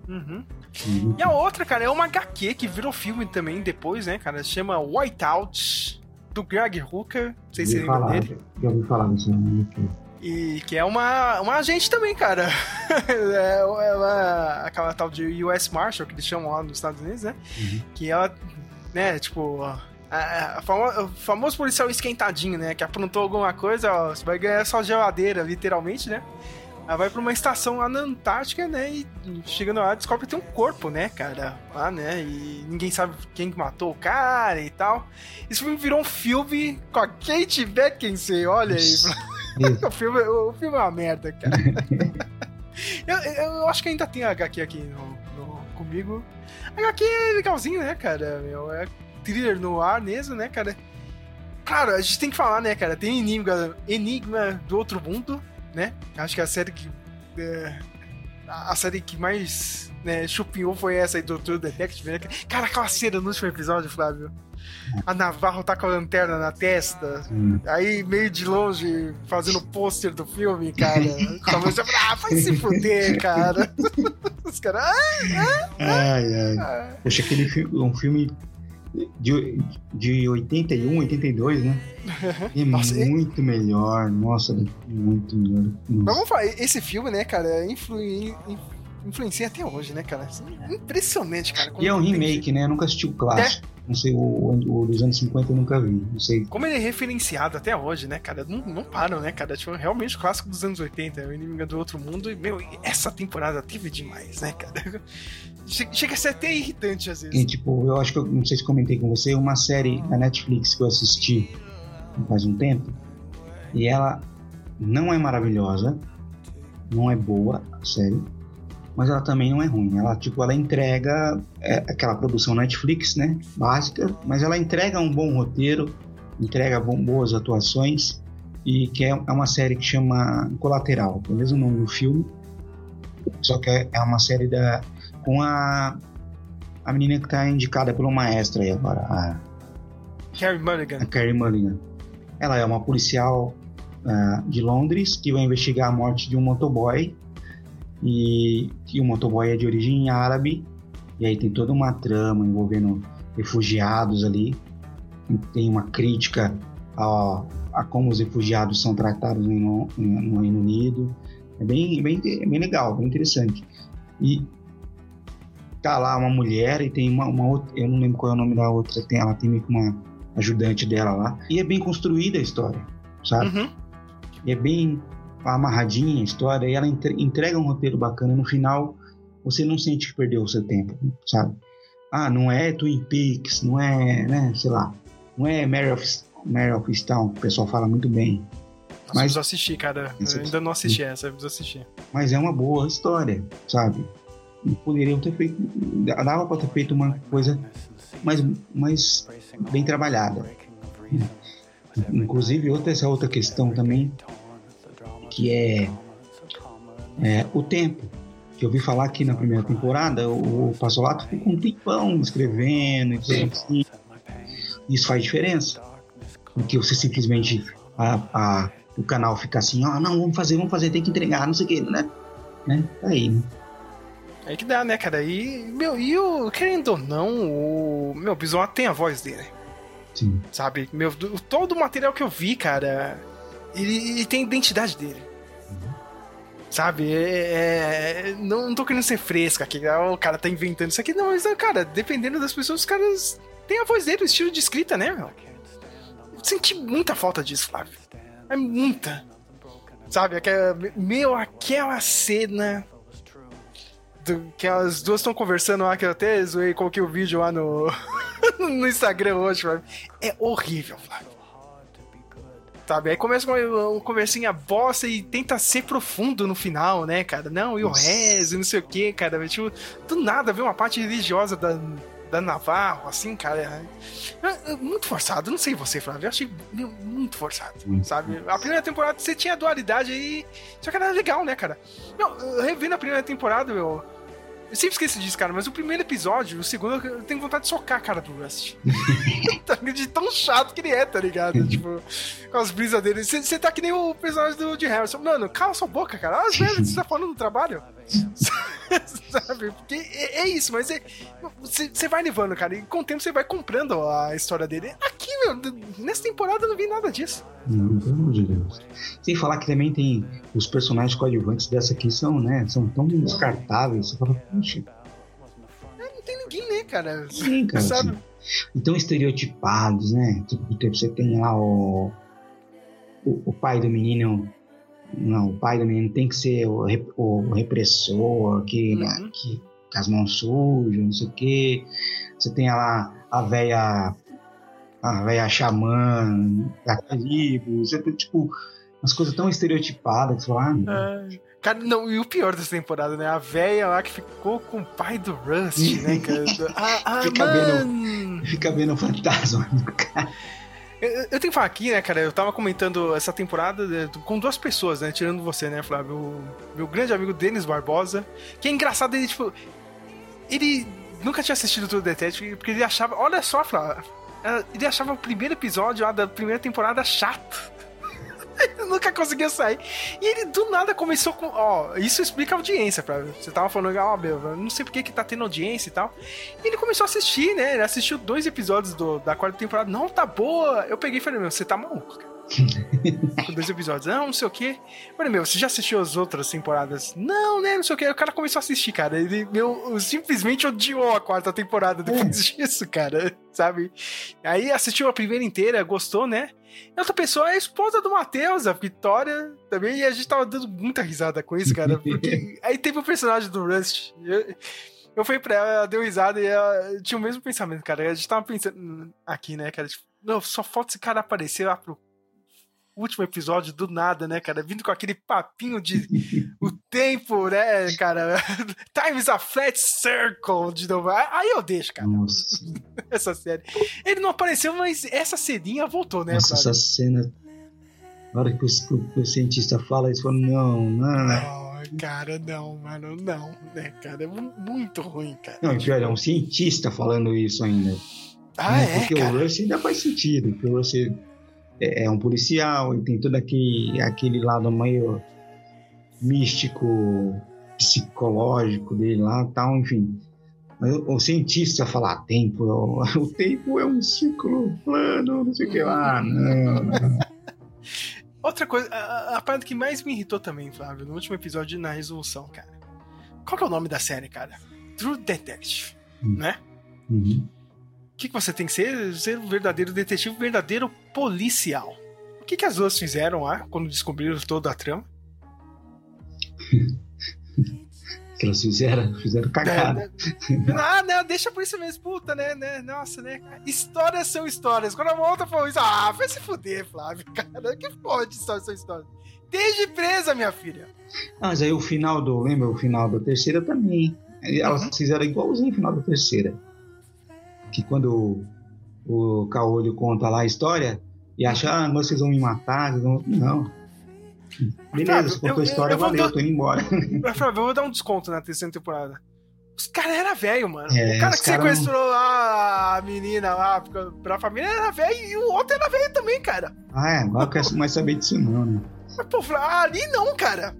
Uhum. Uhum. E a outra, cara, é uma HQ que virou filme também depois, né, cara? Se chama Whiteout, do Greg Hooker. Não sei se você lembra dele. já ouvi falar nome aqui. E que é uma, uma agente também, cara. é, ela, aquela tal de US Marshal, que eles chamam lá nos Estados Unidos, né? Uhum. Que ela, né, tipo. a- a famo- o famoso policial esquentadinho, né? Que aprontou alguma coisa, ó, você vai ganhar sua geladeira, literalmente, né? Ela vai pra uma estação lá na Antártica, né? E chegando lá, descobre que tem um corpo, né, cara? Lá, né? E ninguém sabe quem que matou o cara e tal. Esse filme virou um filme com a Kate Beckinsale, olha aí. O filme, o filme é uma merda, cara. eu, eu, acho que ainda tem a HQ aqui no, no- comigo. A HQ é legalzinho, né, cara? Meu, é thriller no ar mesmo, né, cara? Claro, a gente tem que falar, né, cara? Tem Enigma, Enigma do Outro Mundo, né? Acho que a série que. é, a a série que mais né, chupinhou foi essa aí do True Detective, né? Cara, aquela cena no último episódio, Flávio. A Navarro tá com a lanterna na testa. Hum. Aí, meio de longe, fazendo pôster do filme, cara. A falar, ah, vai se fuder, cara. Os caras, ah, Ai, ai. ah. Poxa, aquele filme, um filme de, de 81, 82, né? É Nossa, e- muito melhor. Nossa, muito melhor. Nossa. vamos falar, esse filme, né, cara, influi, in- influencia até hoje, né, cara? Impressionante, cara. E é um tem- remake, né? Eu nunca assisti o clássico. Não sei, o, o dos anos 50 eu nunca vi. Não sei. Como ele é referenciado até hoje, né, cara? Não, não param, né, cara? Tipo, realmente o clássico dos anos 80, o Inimigo do Outro Mundo. E, meu, essa temporada teve demais, né, cara? Che- Chega a ser até irritante às E, vezes. tipo, eu acho que eu não sei se comentei com você, uma série da Netflix que eu assisti faz um tempo. E ela não é maravilhosa, não é boa a série, mas ela também não é ruim. Ela, tipo, ela entrega é, aquela produção Netflix, né? Básica, mas ela entrega um bom roteiro, entrega bom, boas atuações e que é, é uma série que chama Colateral, é o mesmo nome do filme, só que é, é uma série da com a a menina que está indicada pelo maestro aí agora, a, Carrie Mulligan. a Carrie Mulligan. Ela é uma policial ah, de Londres que vai investigar a morte de um motoboy e, o motoboy é de origem árabe e aí tem toda uma trama envolvendo refugiados ali tem uma crítica a, a como os refugiados são tratados no, no Reino Unido é bem, bem, é bem legal, bem interessante e tá lá uma mulher e tem uma, uma outra, eu não lembro qual é o nome da outra, tem, ela tem meio que uma ajudante dela lá. E é bem construída a história, sabe? Uhum. E é bem amarradinha a história e ela entre- entrega um roteiro bacana. No final, você não sente que perdeu o seu tempo, sabe? Ah, não é Twin Peaks, não é, né, sei lá, não é Mary of, Mary of Easttown, que o pessoal fala muito bem. Mas... Mas, Preciso assistir, cara. Eu ainda não assisti essa, eu preciso assistir. mas é uma boa história, sabe? E poderiam ter feito, dava pra ter feito uma coisa mais, mais bem trabalhada. Inclusive, outra, essa outra questão também, que é, é o tempo. Que eu ouvi falar que na primeira temporada o, o Pazzolato ficou um tempão escrevendo e tudo assim. Isso faz diferença. Porque você simplesmente. A, a- o canal fica assim, ó, não, vamos fazer, vamos fazer, tem que entregar, não sei o que, né? né? Tá aí, né? Aí que dá, né, cara? E, meu, e o, querendo ou não, o. Meu, o Bison tem a voz dele. Sim. Sabe? Meu, do- todo o material que eu vi, cara, ele, ele tem a identidade dele. Sabe? É, é- não, não tô querendo ser fresca aqui, ah, o cara tá inventando isso aqui. Não, mas, cara, dependendo das pessoas, os caras têm a voz dele, o estilo de escrita, né, meu? Eu senti muita falta disso, Flávio. É muita. Sabe? Aquela, meu, aquela cena. que as duas estão conversando lá, que eu até zoei, coloquei o vídeo lá no, no Instagram hoje, Flávio. É horrível, Flávio. Sabe? Aí começa com uma, conversinha bosta e tenta ser profundo no final, né, cara? Não, e o rezo, não sei o que, cara. Tipo, do nada vê uma parte religiosa da, da Navarro, assim, cara. É- é muito forçado, não sei você, Flávio. Eu achei muito forçado, sabe? A primeira temporada você tinha dualidade aí, só que era legal, né, cara? Não, revendo a primeira temporada, meu. Eu sempre esqueço disso, cara, mas o primeiro episódio, o segundo, eu tenho vontade de socar a cara do Rust. de tão chato que ele é, tá ligado? tipo, com as brisas dele. Você tá que nem o personagem do de Harrison. Mano, cala sua boca, cara. Merdas que você tá falando no trabalho. Sabe? Porque é, é isso, mas você vai levando, cara, e com o tempo você vai comprando a história dele. Aqui, meu, nessa temporada eu não vi nada disso. Não, pelo amor de Deus. Sem falar que também tem os personagens coadjuvantes dessa aqui são, né? São tão descartáveis. Você fala, puxa, Não tem ninguém, né, cara? sim, cara. Sabe? assim, e tão estereotipados, né? Tipo, tipo, você tem lá o, o, o pai do menino. Não, o pai do menino tem que ser o, rep- o repressor, que, né, Uhum. que com as mãos sujas, não sei o quê. Você tem lá a velha. A velha xamã, da tribo. Você tem, tipo, umas coisas tão estereotipadas que você fala, ah, Ai, Cara, não, e o pior dessa temporada, né? A véia lá que ficou com o pai do Rust, né, cara? Ah, ah Fica mano! fica vendo o fantasma. Eu, eu tenho que falar aqui, né, cara? Eu tava comentando essa temporada com duas pessoas, né? Tirando você, né, Flávio? O meu grande amigo Denis Barbosa. Que é engraçado, ele, tipo. Ele nunca tinha assistido True Detective, porque ele achava. Olha só, Flávio. Ele achava o primeiro episódio lá da primeira temporada chato. Ele nunca conseguia sair. E ele do nada começou com. Ó, isso explica a audiência, Flávio. Você tava falando, ó, meu, eu não sei por que que tá tendo audiência e tal. E ele começou a assistir, né? Ele assistiu dois episódios do- da quarta temporada. Não, tá boa. Eu peguei e falei, meu, você tá maluco, cara. Com dois episódios. Não, não sei o quê. Eu Falei, meu, você já assistiu as outras temporadas? Não, né? Não sei o quê. Aí O cara começou a assistir, cara. Ele, meu, simplesmente odiou a quarta temporada depois disso, cara. Sabe? Aí assistiu a primeira inteira, gostou, né? E outra pessoa é a esposa do Matheus, a Vitória, também, e a gente tava dando muita risada com isso, cara. Porque aí teve o personagem do Rust. Eu, eu fui pra ela, ela deu risada e ela tinha o mesmo pensamento, cara. A gente tava pensando aqui, né, cara? Tipo, não, só falta esse cara aparecer lá pro último episódio do nada, né, cara? Vindo com aquele papinho de o tempo, né, cara? Time is a flat circle de novo. Aí eu deixo, cara. Nossa, Essa série. Ele não apareceu, mas essa cedinha voltou, né, nossa essa cena. Na hora que o, cientista fala, eles falam, não, não. Não, cara, não, mano, não, né, cara? É mu- muito ruim, cara. Não, pior, é um cientista falando isso ainda. Ah, né? é, Porque cara. o Rush ainda faz sentido, porque o Rush é, é um policial e tem todo aquele, aquele lado meio místico, psicológico dele lá tal, enfim. Mas o, cientista falar tempo, o, tempo é um ciclo plano, não sei o que lá. Não, não. Outra coisa, a, a- a parte que mais me irritou também, Flávio, no último episódio na resolução, cara. Qual que é o nome da série, cara? True Detective, Hum. né? Uhum. O que, que você tem que ser? Ser um verdadeiro detetive, um verdadeiro policial. O que, que as duas fizeram lá quando descobriram toda a trama? Que elas fizeram, fizeram cagada. ah, não, deixa por isso mesmo, puta, né, né? Nossa, né? Histórias são histórias. Quando a outra falou isso, ah, vai se fuder, Flávio, cara. Que pode histórias são histórias? Desde presa, minha filha. Ah, mas aí o final do. Lembra o final da terceira também? Elas Uhum. fizeram igualzinho o final da terceira. Que quando o, o Caolho conta lá a história e acha, ah, vocês vão me matar. vão-" Não. Beleza, Flávio, contou eu- a história, eu vou valeu, dar- tô indo embora. Mas, Flávio, eu vou dar um desconto na terceira temporada. Os caras eram velho, mano. É, o cara que cara não- sequestrou lá a menina lá pra- família era velho e o outro era velho também, cara. Ah, é, eu quero mais saber disso não, né? Mas, pô, Flávio, ali não, cara.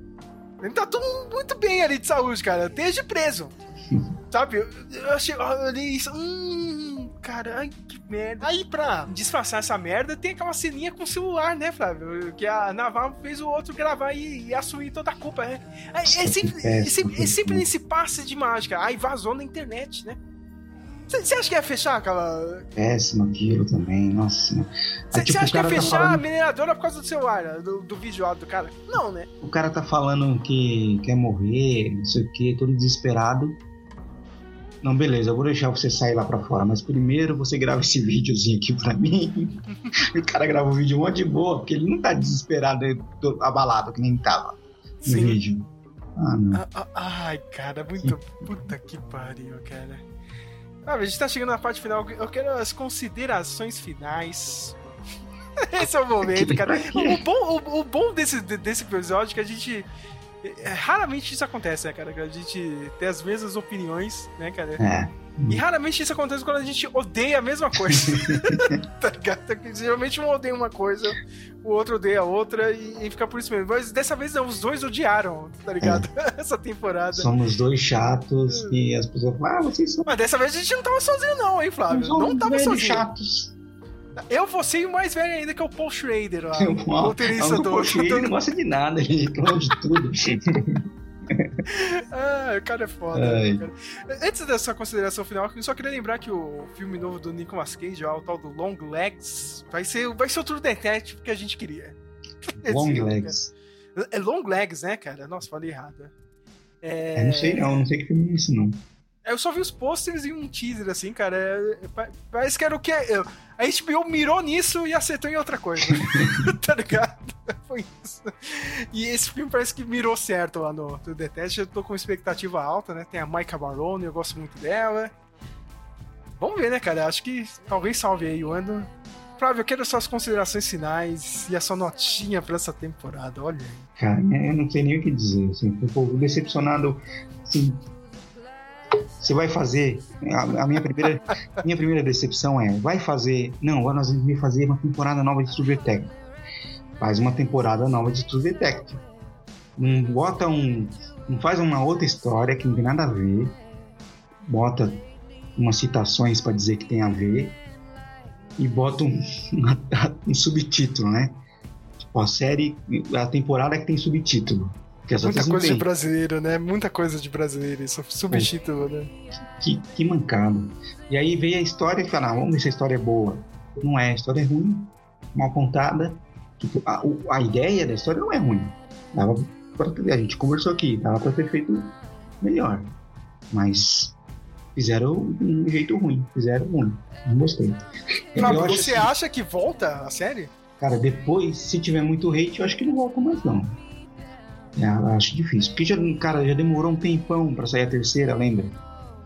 Ele tá tudo muito bem ali de saúde, cara. Desde preso. Sabe? Eu, eu achei. Eu olhei isso. Hum, cara, ai, que merda. Aí, pra disfarçar essa merda, tem aquela ceninha com o celular, né, Flávio? Que a Naval fez o outro gravar e, e assumir toda a culpa, né? Aí, É, sempre, é, sempre, é sempre nesse passe de mágica. Aí vazou na internet, né? Você acha que ia fechar aquela. Péssimo aquilo também, nossa. Você tipo, acha que ia tá fechar a falando- mineradora por causa do celular, do, do vídeo áudio do cara? Não, né? O cara tá falando que quer morrer, não sei o que, todo desesperado. Não, beleza, eu vou deixar você sair lá pra fora, mas primeiro você grava esse videozinho aqui pra mim. o cara grava o vídeo um monte de boa, porque ele não tá desesperado, abalado, que nem tava no Sim. vídeo. Ah, não. Ah, ah, Ai, cara, muito. Puta que pariu, cara. Ah, a gente tá chegando na parte final. Eu quero as considerações finais. Esse é o momento, cara. O bom, o, o bom desse, desse episódio é que a gente. É, raramente isso acontece, né, cara? Que a gente tem as mesmas opiniões, né, cara? É. E raramente isso acontece quando a gente odeia a mesma coisa. tá ligado? Geralmente um odeia uma coisa, o outro odeia a outra e, e fica por isso mesmo. Mas dessa vez não, os dois odiaram, tá ligado? Essa temporada. Somos dois chatos e as pessoas falam, ah, vocês são Mas dessa vez a gente não tava sozinho, não, hein, Flávio? São Não tava sozinho. chatos. Eu vou ser o mais velho ainda, que é o Paul Schrader lá. O roteirista do. Poxa, ele não gosta de nada, ele reclama de tudo. Ah, o cara é foda. Né, cara? Antes dessa consideração final, eu só queria lembrar que o filme novo do Nicolas Cage, ó, o tal do Long Legs, vai ser, vai ser o True Detective que a gente queria. Long Esse, legs. cara. É Long Legs, né, cara? Nossa, falei errado. É... Eu não sei não, não sei que filme é isso não. Eu só vi os posters e um teaser, assim, cara. É- é- pa- parece que era o que. é- A HBO mirou nisso e acertou em outra coisa. tá ligado? Foi isso. E esse filme parece que mirou certo lá no, no The Test. Eu tô com expectativa alta, né? Tem a Micah Barone, eu gosto muito dela. Vamos ver, né, cara? Acho que talvez salve aí o ano. Flávio, eu quero suas considerações finais e a sua notinha pra essa temporada. Olha aí. Cara, eu não sei nem o que dizer. Assim, fui um pouco decepcionado. Assim, você vai fazer. A, a minha, primeira, minha primeira decepção é: vai fazer. Não, nós vamos fazer uma temporada nova de True Detective. Faz uma temporada nova de True Detective. Não bota um. Não faz uma outra história que não tem nada a ver. Bota umas citações para dizer que tem a ver. E bota um, um subtítulo, né? Tipo, a série, a temporada que tem subtítulo. Muita coisa de brasileiro, né? Muita coisa de brasileiro. Isso subtítulo, né? Que, que mancado. E aí veio a história e fala, ah, vamos ver se a história é boa. Não é, a história é ruim, mal contada. Tipo, a, a ideia da história não é ruim. Dava pra, a gente conversou aqui, dava pra ter feito melhor. Mas fizeram de um jeito ruim. Fizeram ruim. Não gostei. Acho você acha que volta a série? Cara, depois, se tiver muito hate, eu acho que não volta mais não. É, acho difícil. Porque já, cara, já demorou um tempão pra sair a terceira, lembra?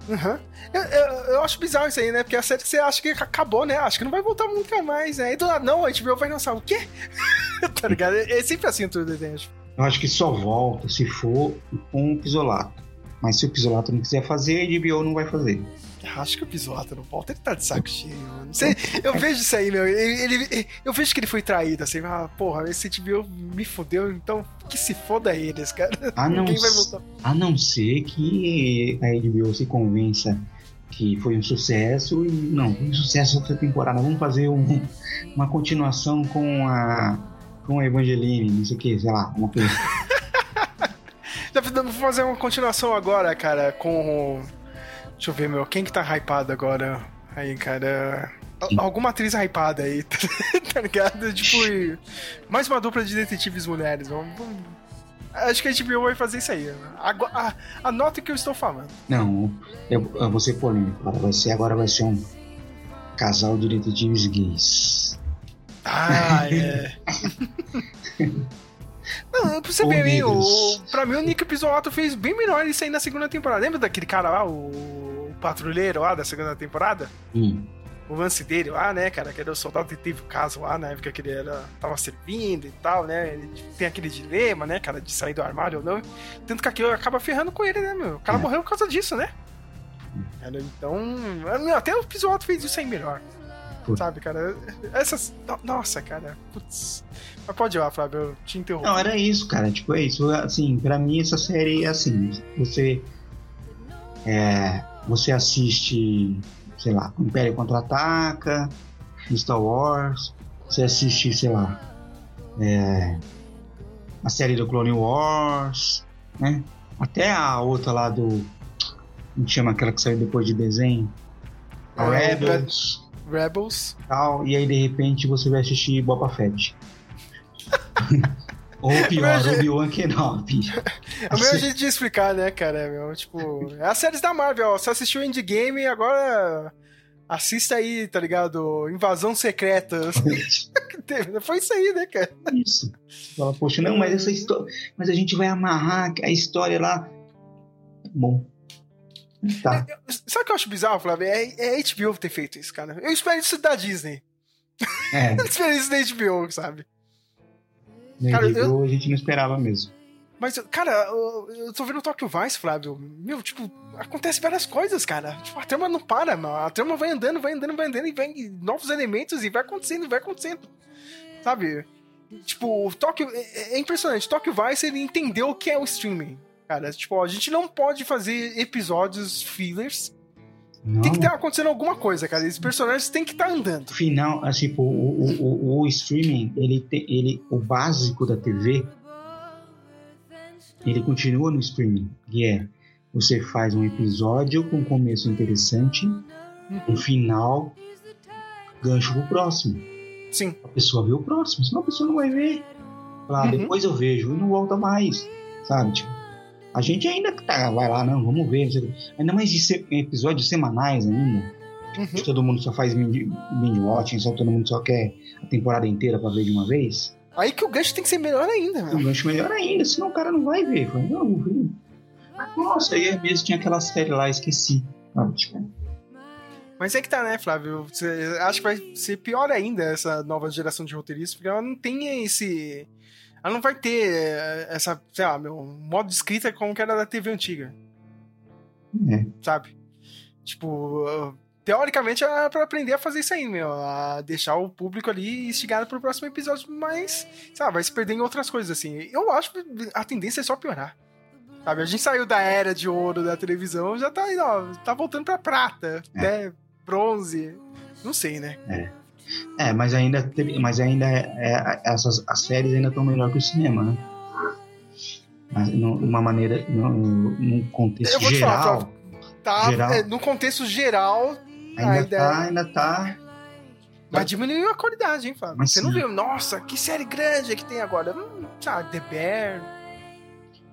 Uhum. Eu, eu- eu acho bizarro isso aí, né? Porque a série você acha que acabou, né? Acho que não vai voltar nunca mais, né? E do nada, não, a HBO vai lançar o quê? tá ligado? É é sempre assim tudo acho. Eu acho que só volta se for com o Pisolato. Mas se o Pisolato não quiser fazer, a HBO não vai fazer. Acho que o Pisota não volta, ele tá de saco cheio, mano. Eu vejo isso aí, meu. Ele, ele- eu vejo que ele foi traído, assim. Ah, porra, esse HBO me fodeu, então que se foda eles, cara. A não, a não ser que a HBO se convença que foi um sucesso e não, foi um sucesso essa temporada. Vamos fazer um- uma continuação com a com a Evangeline, não sei o que, sei lá, uma coisa. Já vou fazer uma continuação agora, cara, com. Deixa eu ver, meu. Quem que tá hypado agora? Aí, cara. Al- Alguma atriz hypada aí, tá ligado? Tipo, mais uma dupla de detetives mulheres. Vamos, vamos- Acho que a HBO vai fazer isso aí. Agora, a- anota o que eu estou falando. Não, eu, eu vou ser polêmico. Vai ser, agora vai ser um casal de detetives gays. Ah, é. Não, pra você ver, hein, o, pra mim o Nick Pizzolatto fez bem melhor isso aí na segunda temporada. Lembra daquele cara lá, o patrulheiro lá da segunda temporada? Hum. o lance dele lá, né, cara, que era o soldado que teve o caso lá na época que ele era, tava servindo e tal, né? Ele tem aquele dilema, né, cara, de sair do armário ou não. Tanto que aquilo acaba ferrando com ele, né, meu? O cara É. morreu por causa disso, né? Cara, então. Até o Pisuato fez isso aí melhor. Putz. Sabe, cara? Essas. no- Nossa, cara. Putz. Mas pode ir lá, Flávio, eu te interrompo. Não, era isso, cara. Tipo, é isso. Assim, pra mim essa série é assim. Você. É, você assiste, sei lá, Império Contra-Ataca, Star Wars. Você assiste, sei lá. é, a série do Clone Wars, né? Até a outra lá do. Como chama aquela que saiu depois de desenho? A É, Rebels Rebels. tal, e aí de repente você vai assistir Boba Fett. Ou pior, Obi-Wan Kenobi. É o meu jeito de explicar, né, cara? Meu, tipo, é as séries da Marvel, ó. Você assistiu Endgame agora assista aí, tá ligado? Invasão Secreta. Foi isso aí, né, cara? Isso. Fala, poxa, não, mas essa história. Mas a gente vai amarrar a história lá. Bom. Tá. Sabe o que eu acho bizarro, Flávio? É, é HBO ter feito isso, cara. Eu espero isso da Disney. É, Eu espero isso da HBO, sabe? Né, Cara, eu- a gente não esperava mesmo. Mas, cara, eu, eu tô vendo o Tokyo Vice, Flávio. Meu, tipo, acontece várias coisas, cara. Tipo, a trama não para, mano. A trama vai andando, vai andando, vai andando e vem novos elementos e vai acontecendo, vai acontecendo. Sabe? Tipo, o Tokyo. É, é impressionante. Tokyo Vice, ele entendeu o que é o streaming. Cara, tipo, ó, a gente não pode fazer episódios fillers. Não, Tem que estar acontecendo alguma coisa, cara. Esses personagens têm que estar andando. no final, assim, tipo, o, o, o, o streaming, ele, tem, ele, o básico da TV, ele continua no streaming, que é você faz um episódio com um começo interessante, um final, gancho pro próximo. Sim. A pessoa vê o próximo, senão a pessoa não vai ver. Lá, Uhum. depois eu vejo e não volta mais, sabe? Tipo, a gente ainda tá, vai lá, não, vamos ver. não o. Ainda mais de episódios semanais ainda. Uhum. Todo mundo só faz binge binge watching, só todo mundo só quer a temporada inteira pra ver de uma vez. Aí que o gancho tem que ser melhor ainda, Um meu. gancho melhor ainda, senão o cara não vai ver. Fala, não, vou ver. Nossa, aí mesmo tinha aquela série lá, esqueci. Sabe, tipo, Mas é que tá, né, Flávio? Você acha que vai ser pior ainda essa nova geração de roteiristas, porque ela não tem esse. Ela não vai ter eh, essa, sei lá, meu, modo de escrita como que era da TV antiga, é. sabe? Tipo, uh, teoricamente é pra aprender a fazer isso aí, meu, a deixar o público ali instigado pro próximo episódio, mas, sabe, vai se perder em outras coisas, assim. Eu acho que a tendência é só piorar. Sabe, a gente saiu da era de ouro da televisão, já tá aí, ó, tá voltando pra prata, né? Bronze. Não sei, né? É, mas ainda, mas ainda é, é- essas as séries ainda estão melhor que o cinema, né? Mas, num- uma maneira, num, num contexto falar, geral, Flávio, Tá, Geral. é, no contexto geral, ainda ainda- tá, ainda tá. mas diminuiu a qualidade, hein, Flávio? Mas Você não sim. viu, nossa, que série grande que tem agora. Hum, sabe, The Bear,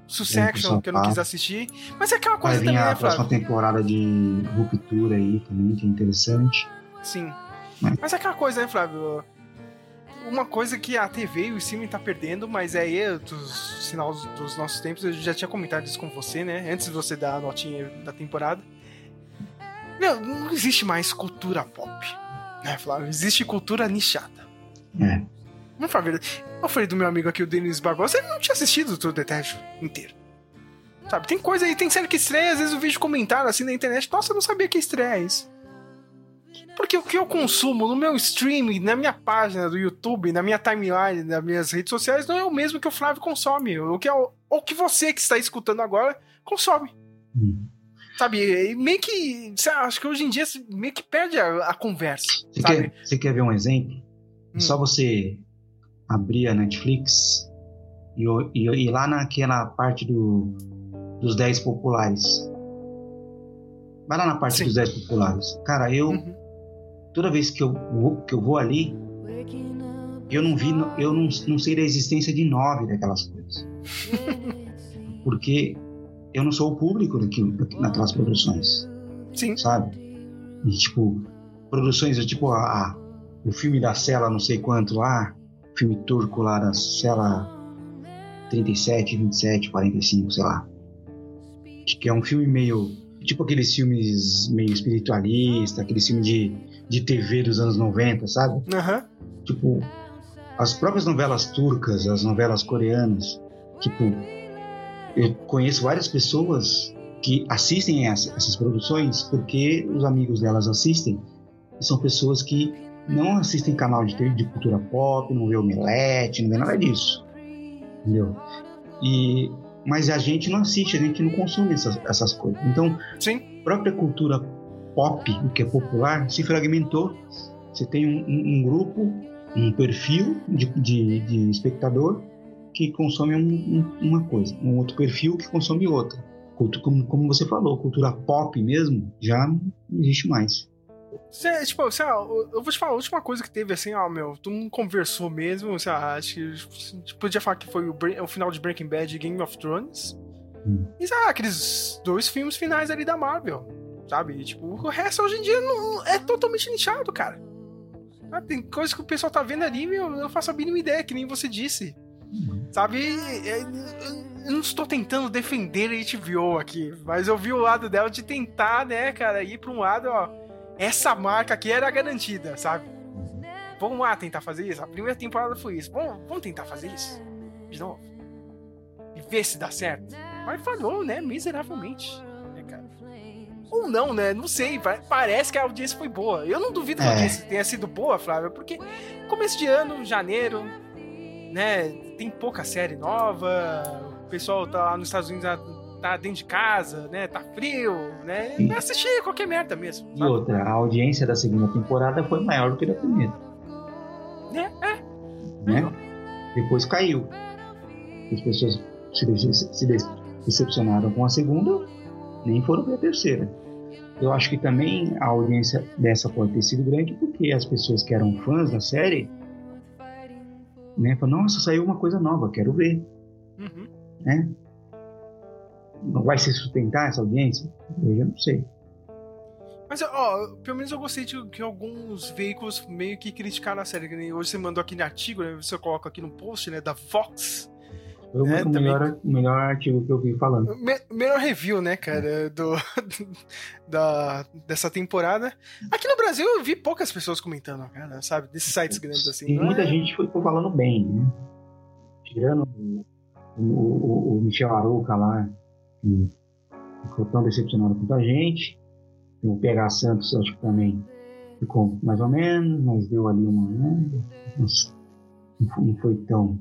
Succession, que eu não quis assistir. Mas é aquela Vai coisa vir também, a né, próxima temporada de Ruptura aí também, que é interessante. Sim. Mas- Mas é aquela coisa, né, Flávio? uma coisa que a TV e o streaming tá perdendo, mas aí é dos sinal dos nossos tempos, eu já tinha comentado isso com você, né? Antes de você dar a notinha da temporada. Meu, não existe mais cultura pop. Né, Flávio? Existe cultura nichada. É. Não foi verdade. Eu falei do meu amigo aqui, o Denis Barbosa, ele não tinha assistido o True Detective inteiro. Sabe, tem coisa aí, tem série que estreia, às vezes eu vejo comentário assim na internet, nossa, eu não sabia que estreia isso. Porque o que eu consumo no meu streaming, na minha página do YouTube, na minha timeline, nas minhas redes sociais, não é o mesmo que o Flávio consome. O que, é o, o que você que está escutando agora consome. Hum. Sabe, e meio que. lá, Acho que hoje em dia meio que perde a, a conversa. Você sabe? quer, você quer ver um exemplo? É só você abrir a Netflix e, e, e ir lá naquela parte do, dos 10 populares. Vai lá na parte Sim. dos 10 populares. Cara, eu. Uhum. Toda vez que eu, vou, que eu vou ali, eu não vi, eu não, não sei da existência de nove daquelas coisas. Porque eu não sou o público daquilo, daquelas produções Sim. sabe? E, tipo, produções, tipo, a, a- o filme da Cela não sei quanto lá, filme turco lá da Cela 37, 27, 45, sei lá. Que é um filme meio, tipo aqueles filmes meio espiritualista, aquele filme de, de TV dos anos 90, sabe? Aham. Tipo, as próprias novelas turcas, as novelas coreanas, tipo, eu conheço várias pessoas que assistem essa- essas produções porque os amigos delas assistem e são pessoas que não assistem canal de, TV de cultura pop, não vê omelete, não vê nada disso, entendeu? E mas a gente não assiste, a gente não consome essas, essas coisas. Então, Sim. a própria cultura pop, o que é popular, se fragmentou. Você tem um, um- grupo, um perfil de, de- de espectador que consome um- um- uma coisa, um outro perfil que consome outra. Como, como você falou, cultura pop mesmo já não existe mais. Cê, tipo, sei lá, eu vou te falar, a última coisa que teve assim, ó, meu, tu não conversou mesmo, sei lá, acho que a gente podia falar que foi o, o final de Breaking Bad e Game of Thrones. Hum. E sei lá, aqueles dois filmes finais ali da Marvel, sabe? E, tipo, o resto hoje em dia não, é totalmente nichado, cara. Ah, Tem coisa que o pessoal tá vendo ali, meu, eu não faço a mínima ideia, que nem você disse. Sabe? É, Eu não estou tentando defender a HBO aqui, mas eu vi o lado dela de tentar, né, cara, ir pra um lado, ó. Essa marca aqui era garantida, sabe? Vamos lá tentar fazer isso. A primeira temporada foi isso. Vamos, vamos tentar fazer isso de novo. E ver se dá certo. Mas falhou, né? Miseravelmente. Ou não, né? Não sei. pa- Parece que a audiência foi boa. Eu não duvido que a É. audiência tenha sido boa, Flávio, porque começo de ano, janeiro, né? Tem pouca série nova. O pessoal tá lá nos Estados Unidos, tá dentro de casa, né? Tá frio, né? Sim. Assistir qualquer merda mesmo. E sabe? outra, a audiência da segunda temporada foi maior do que da primeira, Né? É. né? Depois caiu. As pessoas se, se de- decepcionaram com a segunda, nem foram para a terceira. Eu acho que também a audiência dessa pode ter sido grande porque as pessoas que eram fãs da série, né, falaram, nossa, saiu uma coisa nova, quero ver, Uhum. né? Não vai se sustentar essa audiência? Eu já não sei. Mas, ó, pelo menos eu gostei de que alguns veículos meio que criticaram a série. Hoje você mandou aqui no artigo, né? Você coloca aqui no post, né? Da Fox. Foi o É, o também- melhor, o melhor artigo que eu vi falando. Me- melhor review, né, cara? Do, da, dessa temporada. Aqui no Brasil eu vi poucas pessoas comentando, cara, sabe? Desses sites grandes assim. E muita é- gente foi falando bem, né? Tirando o, o, o- Michel Arouca lá, que ficou tão decepcionado quanto a gente. O PH Santos, acho que também ficou mais ou menos, mas deu ali uma. Né? Não foi tão.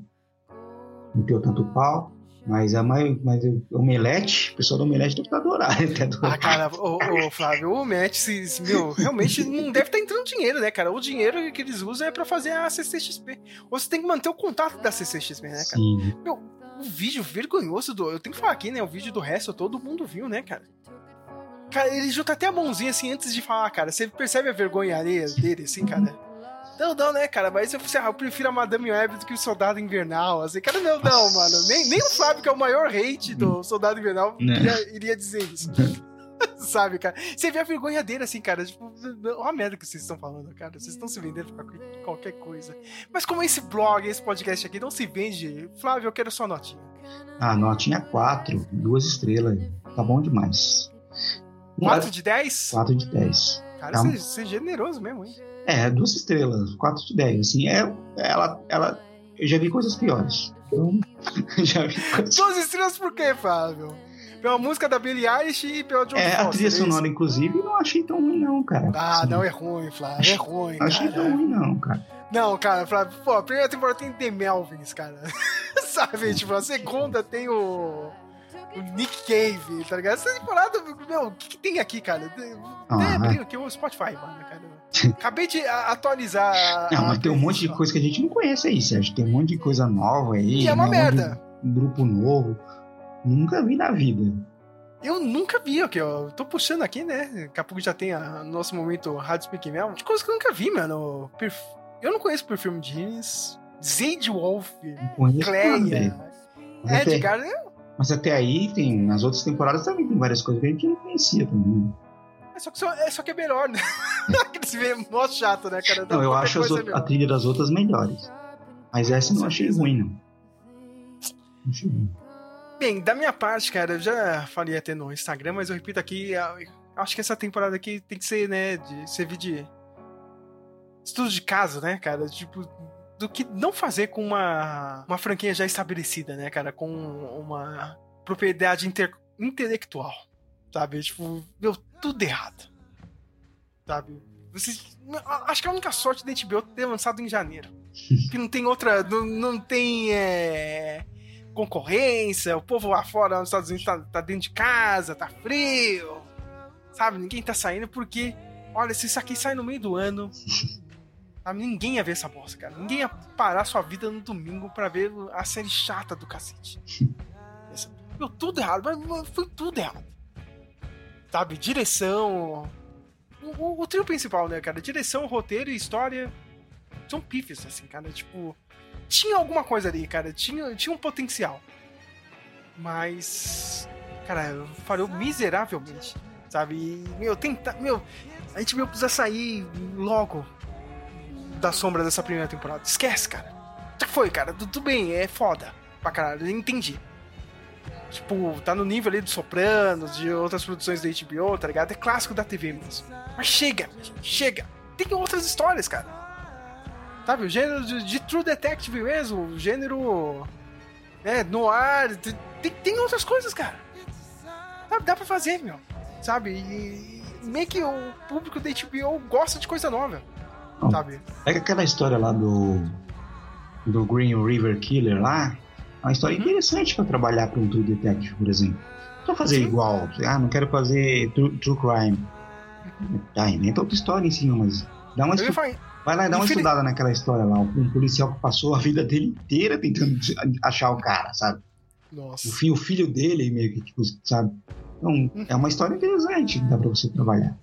Não deu tanto pau. Mas a maioria. Mas o Omelete, o pessoal do Omelete deve estar adorando. Até Ah, cara, ô, ô, Flávio, o se- meu, realmente não deve estar entrando dinheiro, né, cara? O dinheiro que eles usam é pra fazer a CCXP. Ou você tem que manter o contato da CCXP, né, cara? Sim. Meu, o vídeo vergonhoso do. Eu tenho que falar aqui, né? O vídeo do resto todo mundo viu, né, cara? Cara, ele junta até a mãozinha assim antes de falar, cara. Você percebe a vergonha alheia dele, assim, cara? Não, não, né, cara? Mas eu, eu prefiro a Madame Web do que o Soldado Invernal. Assim, cara, não, não, mano. Nem, nem o Flávio, que é o maior hate do Soldado Invernal, Né. iria, iria dizer isso. Sabe, cara? Você vê a vergonha dele assim, cara. Tipo, olha a merda que vocês estão falando, cara. Vocês estão se vendendo pra qualquer- qualquer coisa. Mas como esse blog, esse podcast aqui não se vende, Flávio, eu quero sua notinha. Ah, notinha 4, duas estrelas. Tá bom demais. 4 de 10? 4 de 10. Cara, Tá. você, é generoso mesmo, hein? É, duas estrelas, 4 de 10. Assim, é, ela, ela. Eu já vi coisas piores. Então, já vi coisas. Duas estrelas por quê, Flávio? Pela música da Billie Eilish e pela John É, a Foster, trilha é sonora, inclusive, não achei tão ruim, não, cara. Ah, Assim, não é ruim, Flávio. É ruim, Não achei tão ruim, não, cara. Não, cara, Flávio, pô, a primeira temporada tem The Melvins, cara. Sabe? Tipo, a segunda tem o. O Nick Cave, tá ligado? Essa temporada, meu, o que, que tem aqui, cara? É, brinca aqui o Spotify, mano, cara. Acabei de atualizar. Não, mas tem um monte de coisa que a gente não conhece aí, Sérgio. Tem um monte de coisa nova aí. E é uma né, um merda. grupo novo. Nunca vi na vida. Eu nunca vi, aqui, ó. Tô puxando aqui, né? Daqui a pouco já tem no nosso momento Rádio Speak Mel. De coisas que eu nunca vi, mano. Perf- Eu não conheço Perfume Jeans, Zade Wolf, Cleia, Edgar. né? Mas até aí, tem, nas outras temporadas também tem várias coisas que a gente não conhecia também. É só que, só, é só que é melhor, né? Aquele se vê mó chato, né, cara? Não, eu acho é a trilha das outras melhores. Mas essa eu não achei ruim, não. Não achei ruim. Bem, da minha parte, cara, eu já falei até no Instagram, mas eu repito aqui, acho que essa temporada aqui tem que ser, né, de servir de estudo de caso, né, cara? Tipo, do que não fazer com uma, uma franquia já estabelecida, né, cara? Com uma propriedade inter- intelectual, sabe? Tipo, deu tudo errado, sabe? Vocês, acho que a única sorte da HBO é ter lançado em janeiro. que não tem outra, não, não tem é, concorrência, o povo lá fora nos Estados Unidos tá, tá dentro de casa, tá frio, sabe? Ninguém tá saindo porque, olha, se isso aqui sai no meio do ano? Ninguém ia ver essa bosta, cara. Ninguém ia parar sua vida no domingo pra ver a série chata do cacete. Deu tudo errado, mas foi tudo errado. Sabe? Direção. O, o- o trio principal, né, cara? Direção, roteiro e história são pífios, assim, cara. Tipo, tinha alguma coisa ali, cara. Tinha, tinha um potencial. Mas. Cara, falhou miseravelmente. Sabe? E, meu, tenta. Meu, a gente meu precisa sair logo da sombra dessa primeira temporada. Esquece, cara. Já foi, cara. Tudo bem, é foda. Pra caralho, eu entendi. Tipo, tá no nível ali do Sopranos, de outras produções da HBO, tá ligado? É clássico da TV mesmo. Mas chega, chega. Tem outras histórias, cara. Sabe, o gênero de, de True Detective mesmo, o gênero. É, no ar. Tem, tem outras coisas, cara. Sabe, dá pra fazer, meu. Sabe? E meio que o público da HBO gosta de coisa nova. Não. Sabe? É que aquela história lá do. do Green River Killer lá. É uma história interessante pra trabalhar pra um True Detective, por exemplo. Precisa fazer Sim. igual. Ah, não quero fazer True, true Crime. Tá, inventa outra história em cima, mas. Dá uma estu... Vai lá e dá uma Infeliz- estudada naquela história lá. Um policial que passou a vida dele inteira tentando achar o cara, sabe? Nossa. O filho, o filho dele, meio que, tipo, sabe? Então, é uma história interessante que dá pra você trabalhar.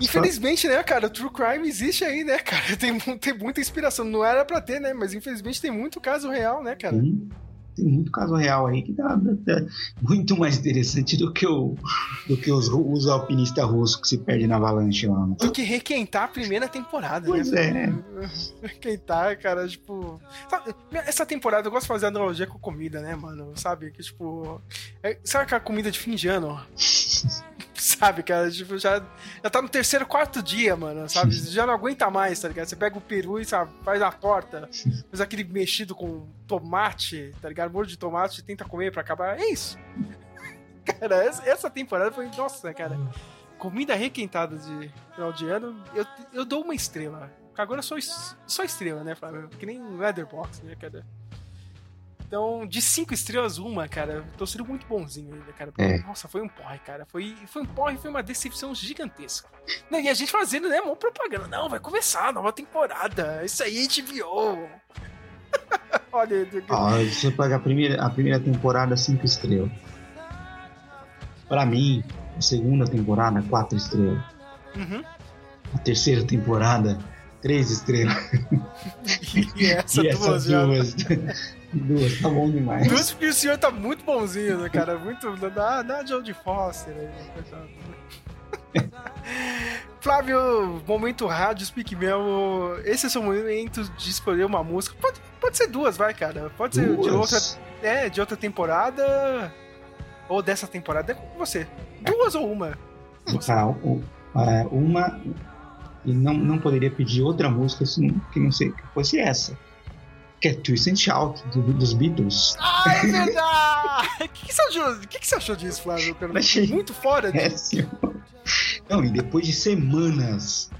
Infelizmente, né, cara, o True Crime existe aí, né, cara? Tem, tem muita inspiração. Não era pra ter, né? Mas infelizmente tem muito caso real, né, cara? Tem, tem muito caso real aí que tá, tá muito mais interessante do que, o, do que os, os alpinistas russos que se perdem na avalanche lá. né? Do que requentar a primeira temporada, Pois né? é. Requentar, cara, tipo. sabe, essa temporada eu gosto de fazer analogia com comida, né, mano? Sabe? Que, tipo. é- sabe aquela comida de fim de ano? sabe, cara? Tipo, já, já tá no terceiro, quarto dia, mano, sabe? Já não aguenta mais, tá ligado? Você pega o peru e sabe, faz a torta, faz aquele mexido com tomate, tá ligado? Molho de tomate, tenta comer pra acabar. É isso. Cara, essa, temporada foi. Nossa, cara. Comida requentada de final de ano, eu, eu dou uma estrela. Agora eu sou es- só estrela, né, Flávio? Que nem Leatherbox, né, cara? Então, de cinco estrelas, uma, cara. Tô sendo muito bonzinho ainda, cara. É. Nossa, foi um porre, cara. Foi, foi um porre, foi uma decepção gigantesca. Não, e a gente fazendo, né, mó propaganda. Não, vai começar a nova temporada. Isso aí, HBO. Olha, você pegar a primeira, a primeira temporada, cinco estrelas. Pra mim, a segunda temporada, quatro estrelas. Uhum. A terceira temporada, três estrelas. E essa e duas essas já. duas, Duas, tá bom demais. Duas porque o senhor tá muito bonzinho, né, cara? Muito. Dá, dá Jodie Foster aí. né? Flávio, momento rádio, Speak Mel. Esse é o seu momento de escolher uma música. Pode, pode ser duas, vai, cara. Pode ser de outra. É, de outra temporada. Ou dessa temporada. É com você. Duas ou uma? Tá, o- é, uma. E não, não poderia pedir outra música se não- que não sei que fosse essa. Que é Twist and Shout, do- dos Beatles. Ah, é verdade! O que, que você achou, o que, que você achou disso, Flávio? Cara? Achei Muito fora. Péssimo. Não, e depois de semanas.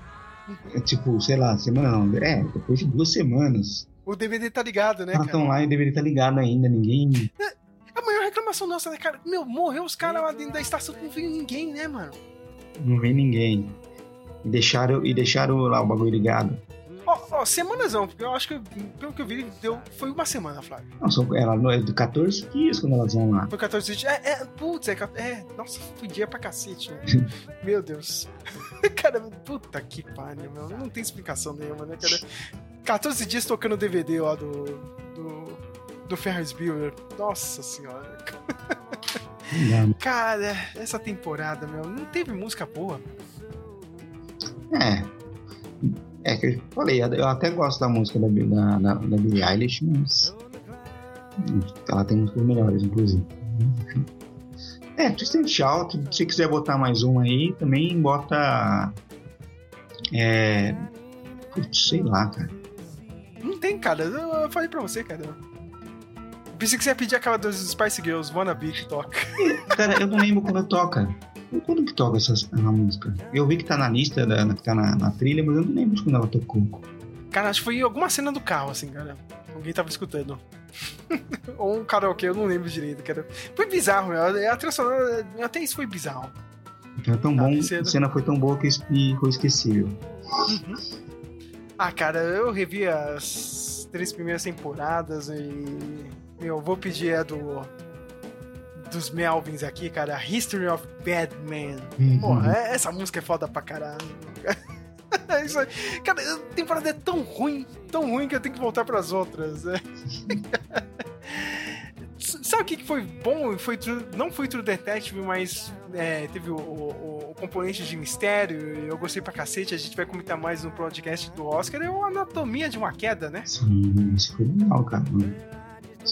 é, Tipo, sei lá, semana não. É, depois de duas semanas. O DVD tá ligado, né, Elas cara? estão lá e deveria estar ligado ainda, ninguém. A maior reclamação nossa, né, cara? Meu, morreu os caras lá dentro da estação, não veio ninguém, né, mano? Não vem ninguém. E deixaram, e deixaram lá o bagulho ligado. Ó, ó, semanas não, porque eu acho que, pelo que eu vi, deu, foi uma semana, Flávio. Não, são, ela é de 14 dias quando elas vão lá. Foi 14 dias. É, é, putz, é, é, nossa, foi dia pra cacete, né? Meu Deus. cara, puta que pariu, meu. Não tem explicação nenhuma, né, cara? 14 dias tocando DVD lá do. do. do Ferris Bueller. Nossa senhora. Não. Cara, essa temporada, meu, não teve música boa. É. É que eu falei, eu até gosto da música da, da, da, da Billie Eilish, mas. Ela tem músicas melhores, inclusive. É, Twist and Shout, se quiser botar mais uma aí, também bota. É. Putz, sei lá, cara. Não tem, cara. Eu, falei pra você, cara. Pensei que você ia pedir aquela dos Spice Girls, Wannabe, que toca. Cara, eu não lembro quando toca. Quando que toca essa, essa música? Eu vi que tá na lista, da, que tá na, na trilha, mas eu não lembro de quando ela tocou. Cara, acho que foi alguma cena do carro, assim, cara. Alguém tava escutando. Ou um karaokê, eu não lembro direito, cara. Foi bizarro, meu. A trilha sonora, até isso foi bizarro. Então é tão Tá, bom, descendo. a cena foi tão boa que foi esquecível. Ah, cara, eu revi as três primeiras temporadas e. Meu, vou pedir a do. Dos Melvins aqui, cara. History of Batman. Uhum. Porra, é- essa música é foda pra caralho. É isso. Cara, a temporada é tão ruim, tão ruim que eu tenho que voltar pras outras. né? Sabe o que foi bom? Foi True- não foi True Detective, mas é, teve o, o- o componente de mistério. Eu gostei pra cacete. A gente vai comentar mais no podcast do Oscar. É o Anatomia de uma Queda, né? Sim, isso foi legal, cara.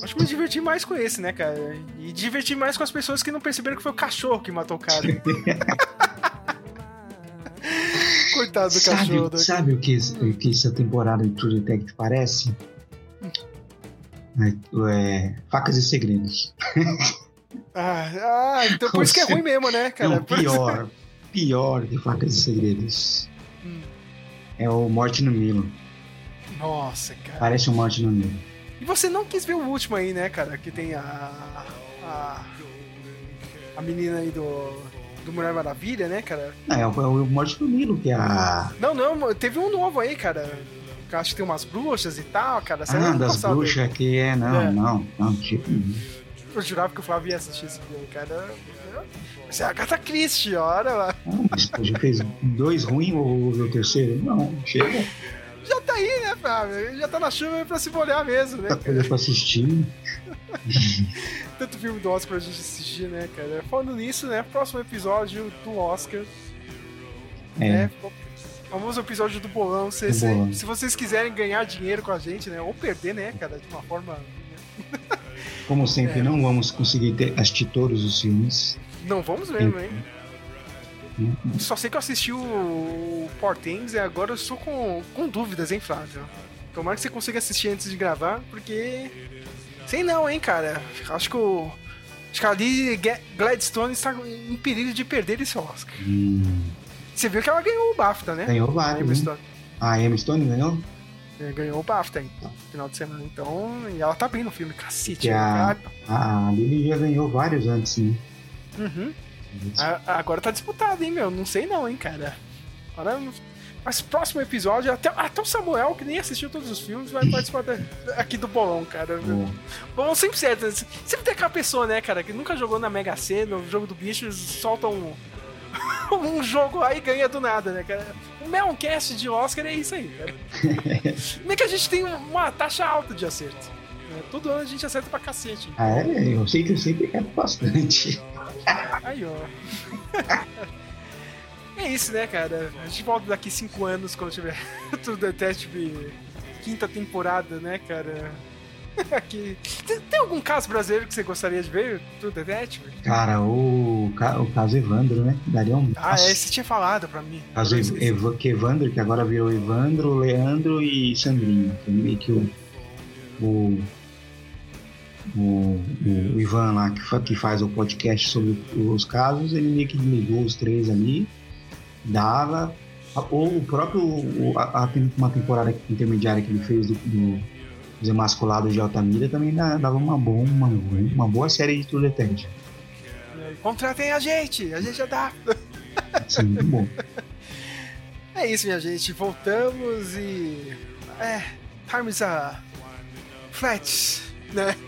Acho que me diverti mais com esse, né, cara? E diverti mais com as pessoas que não perceberam que foi o cachorro que matou o cara. Coitado do Sabe, cachorro. né? sabe o que, que essa temporada de True Detective parece? É, é, facas e segredos. Ah, ah, então por isso que é ruim mesmo, né, cara? Não, pior. Pior que facas e segredos. Hum. É o Morte no Nilo. Nossa, cara. Parece o Morte no Nilo. E você não quis ver o último aí, né, cara? Que tem a. A, a menina aí do. Do Mulher Maravilha, né, cara? Não, é o, é o Morte no Nilo, que é a. Não, não, teve um novo aí, cara. Eu Acho que tem umas bruxas e tal, cara. Saiu Ah, das bruxas que é. Não, É. não, não, tipo. Eu jurava que o Flávio ia assistir esse filme, cara. Você é a Agatha Christie, olha lá. Não, mas pô, já fez dois ruins ou o terceiro? Não, chega. Já tá aí, né, Flávio? Já tá na chuva pra se molhar mesmo, né, Tá coisa pra assistir. Tanto filme do Oscar pra gente assistir, né, cara? Falando nisso, né? Próximo episódio do Oscar. É. né? Famoso episódio do bolão. Se, se- se vocês quiserem ganhar dinheiro com a gente, né? Ou perder, né, cara? De uma forma. Como É. sempre, não vamos conseguir ter, assistir todos os filmes. Não vamos mesmo, hein? Só sei que eu assisti o Things e agora eu estou com, com dúvidas, hein, Flávio? Tomara que você consiga assistir antes de gravar, porque. Sei não, hein, cara. Acho que o. Acho que ali Gladstone está em perigo de perder esse Oscar. Hum, Você viu que ela ganhou o BAFTA, né? ganhou vários. Né? Ah, a Emma Stone ganhou? É, Ganhou o BAFTA aí, no final de semana. Então, e ela tá bem no filme, cacete. Que né, a, cara? a Lily já ganhou vários antes, né? Uhum. A- agora tá disputado, hein, meu? Não sei não, hein, cara. Agora, mas próximo episódio, até, até o Samuel, que nem assistiu todos os filmes, vai participar da- aqui do bolão, cara. Bolão sempre certo. Sempre tem aquela pessoa, né, cara, que nunca jogou na Mega Sena, no jogo do bicho, solta um, um jogo aí e ganha do nada, né, cara? O Meloncast de Oscar é isso aí, cara. Nem que a gente tem uma taxa alta de acerto. né? Todo ano a gente acerta pra cacete. Ah, é, eu sei que eu sempre quero bastante. Aí, ó. É isso, né, cara? A gente volta daqui cinco anos quando tiver True Detective quinta temporada, né, cara? Aqui. Tem, tem algum caso brasileiro que você gostaria de ver? True Detective? Cara, o, o caso Evandro, né? Daria um. Ah, é, você tinha falado pra mim. Caso Ev- que Evandro, que agora virou Evandro, Leandro e Sandrinho. Que o. O, o, o Ivan lá, que, fa- que faz o podcast sobre os casos, ele meio que ligou os três ali, dava. Ou o próprio. a, a uma temporada intermediária que ele fez do, do, dos Emasculados de Altamira também dava uma boa, uma, uma boa série de True Detective. Contratem a gente, a gente já dá. Assim, muito bom. É isso, minha gente. Voltamos e. É. Times a. Flat, né?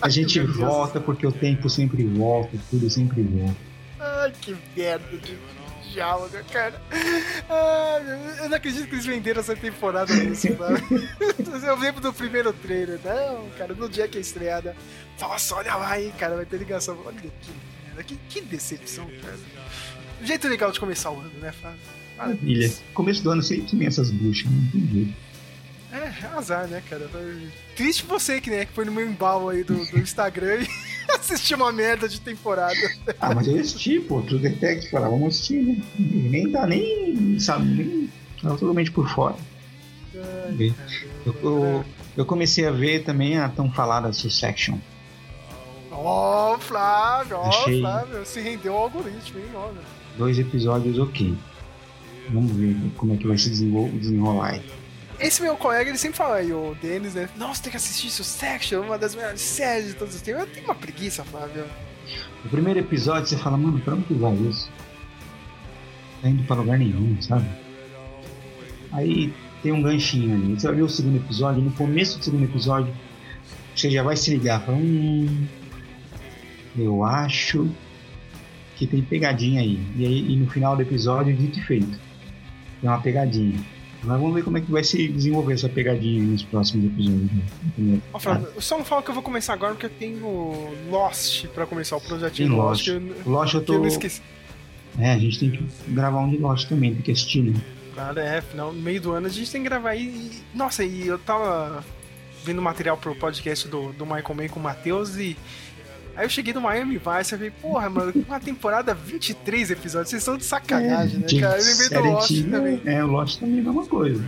A gente volta porque o tempo sempre volta, tudo sempre volta. Ai, que merda de diálogo, cara. Ai, eu não acredito que eles venderam essa temporada nisso, mano. Eu lembro do primeiro trailer. Não, cara, no dia que é estreada. Nossa, olha lá, hein, cara, vai ter ligação. Olha que merda, que, que decepção, cara. Um jeito legal de começar o ano, né, Flávio? Maravilha. Começo do ano sempre tem essas buchas, não tem jeito. É, azar, né, cara? Triste você que, né, que foi no meu embalo aí do, do Instagram e assistiu uma merda de temporada. Ah, mas eu assisti, pô, True Detective, cara, vamos assistir, né? Nem tá nem, sabe, nem tá totalmente por fora. Ver. Eu, eu, eu comecei a ver também a tão falada Succession. Ó, Flávio, ó, Achei. Flávio, se rendeu ao algoritmo, hein, olha. Dois episódios ok. Vamos ver como é que vai se desenrolar aí. Esse meu colega, ele sempre fala aí, o Denis, né? Nossa, tem que assistir Succession, uma das melhores séries de todos os tempos. Eu tenho uma preguiça, Flávio. No primeiro episódio você fala, mano, pra onde vai isso? Tá indo pra lugar nenhum, sabe? Aí tem um ganchinho ali. Você vai ver o segundo episódio, no começo do segundo episódio, você já vai se ligar, fala, hum, eu acho que tem pegadinha aí. E aí e no final do episódio, dito e feito. Tem uma pegadinha. Mas vamos ver como é que vai se desenvolver essa pegadinha nos próximos episódios. né? Ó, Flávio, eu só não falo que eu vou começar agora porque eu tenho Lost pra começar o projetinho Tem Lost. que eu, Lost eu que eu não tô. esqueci. É, a gente tem que gravar um de Lost também, tem que assistir, né? Claro, é, final, no meio do ano a gente tem que gravar aí. E, nossa, e eu tava vendo material pro podcast do, do Michael Mann com o Matheus e. Aí eu cheguei no Miami Vice e falei, porra, mano, uma temporada 23 episódios, vocês estão de sacanagem, né, de cara? Eu lembrei do Lost também. É, o Lost também é a mesma coisa.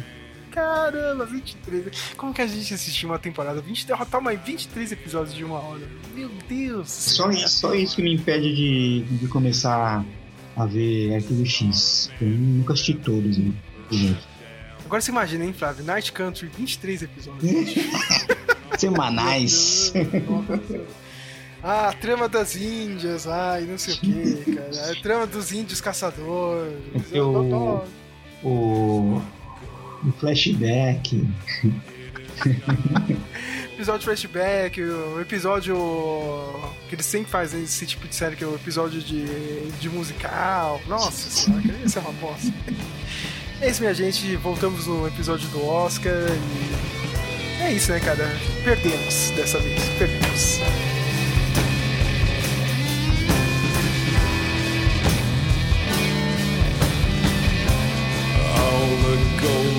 Caramba, 23. Como que a gente assistiu uma temporada? 20, derrotar mais 23 episódios de uma hora. Meu Deus. Só isso, só isso que me impede de, de começar a ver Arquivo X. Eu nunca assisti todos, né? Agora você imagina, hein, Flávio? Night Country, 23 episódios. Semanais. Ah, a trama das índias, ai, não sei o que, cara. A trama dos índios caçadores. Eu- o, o flashback. Episódio flashback, o episódio que eles sempre fazem esse tipo de série, que é o episódio de, de musical. Nossa senhora, isso é uma bosta. É isso, minha gente. Voltamos no episódio do Oscar e. É isso, né, cara? Perdemos dessa vez. Perdemos.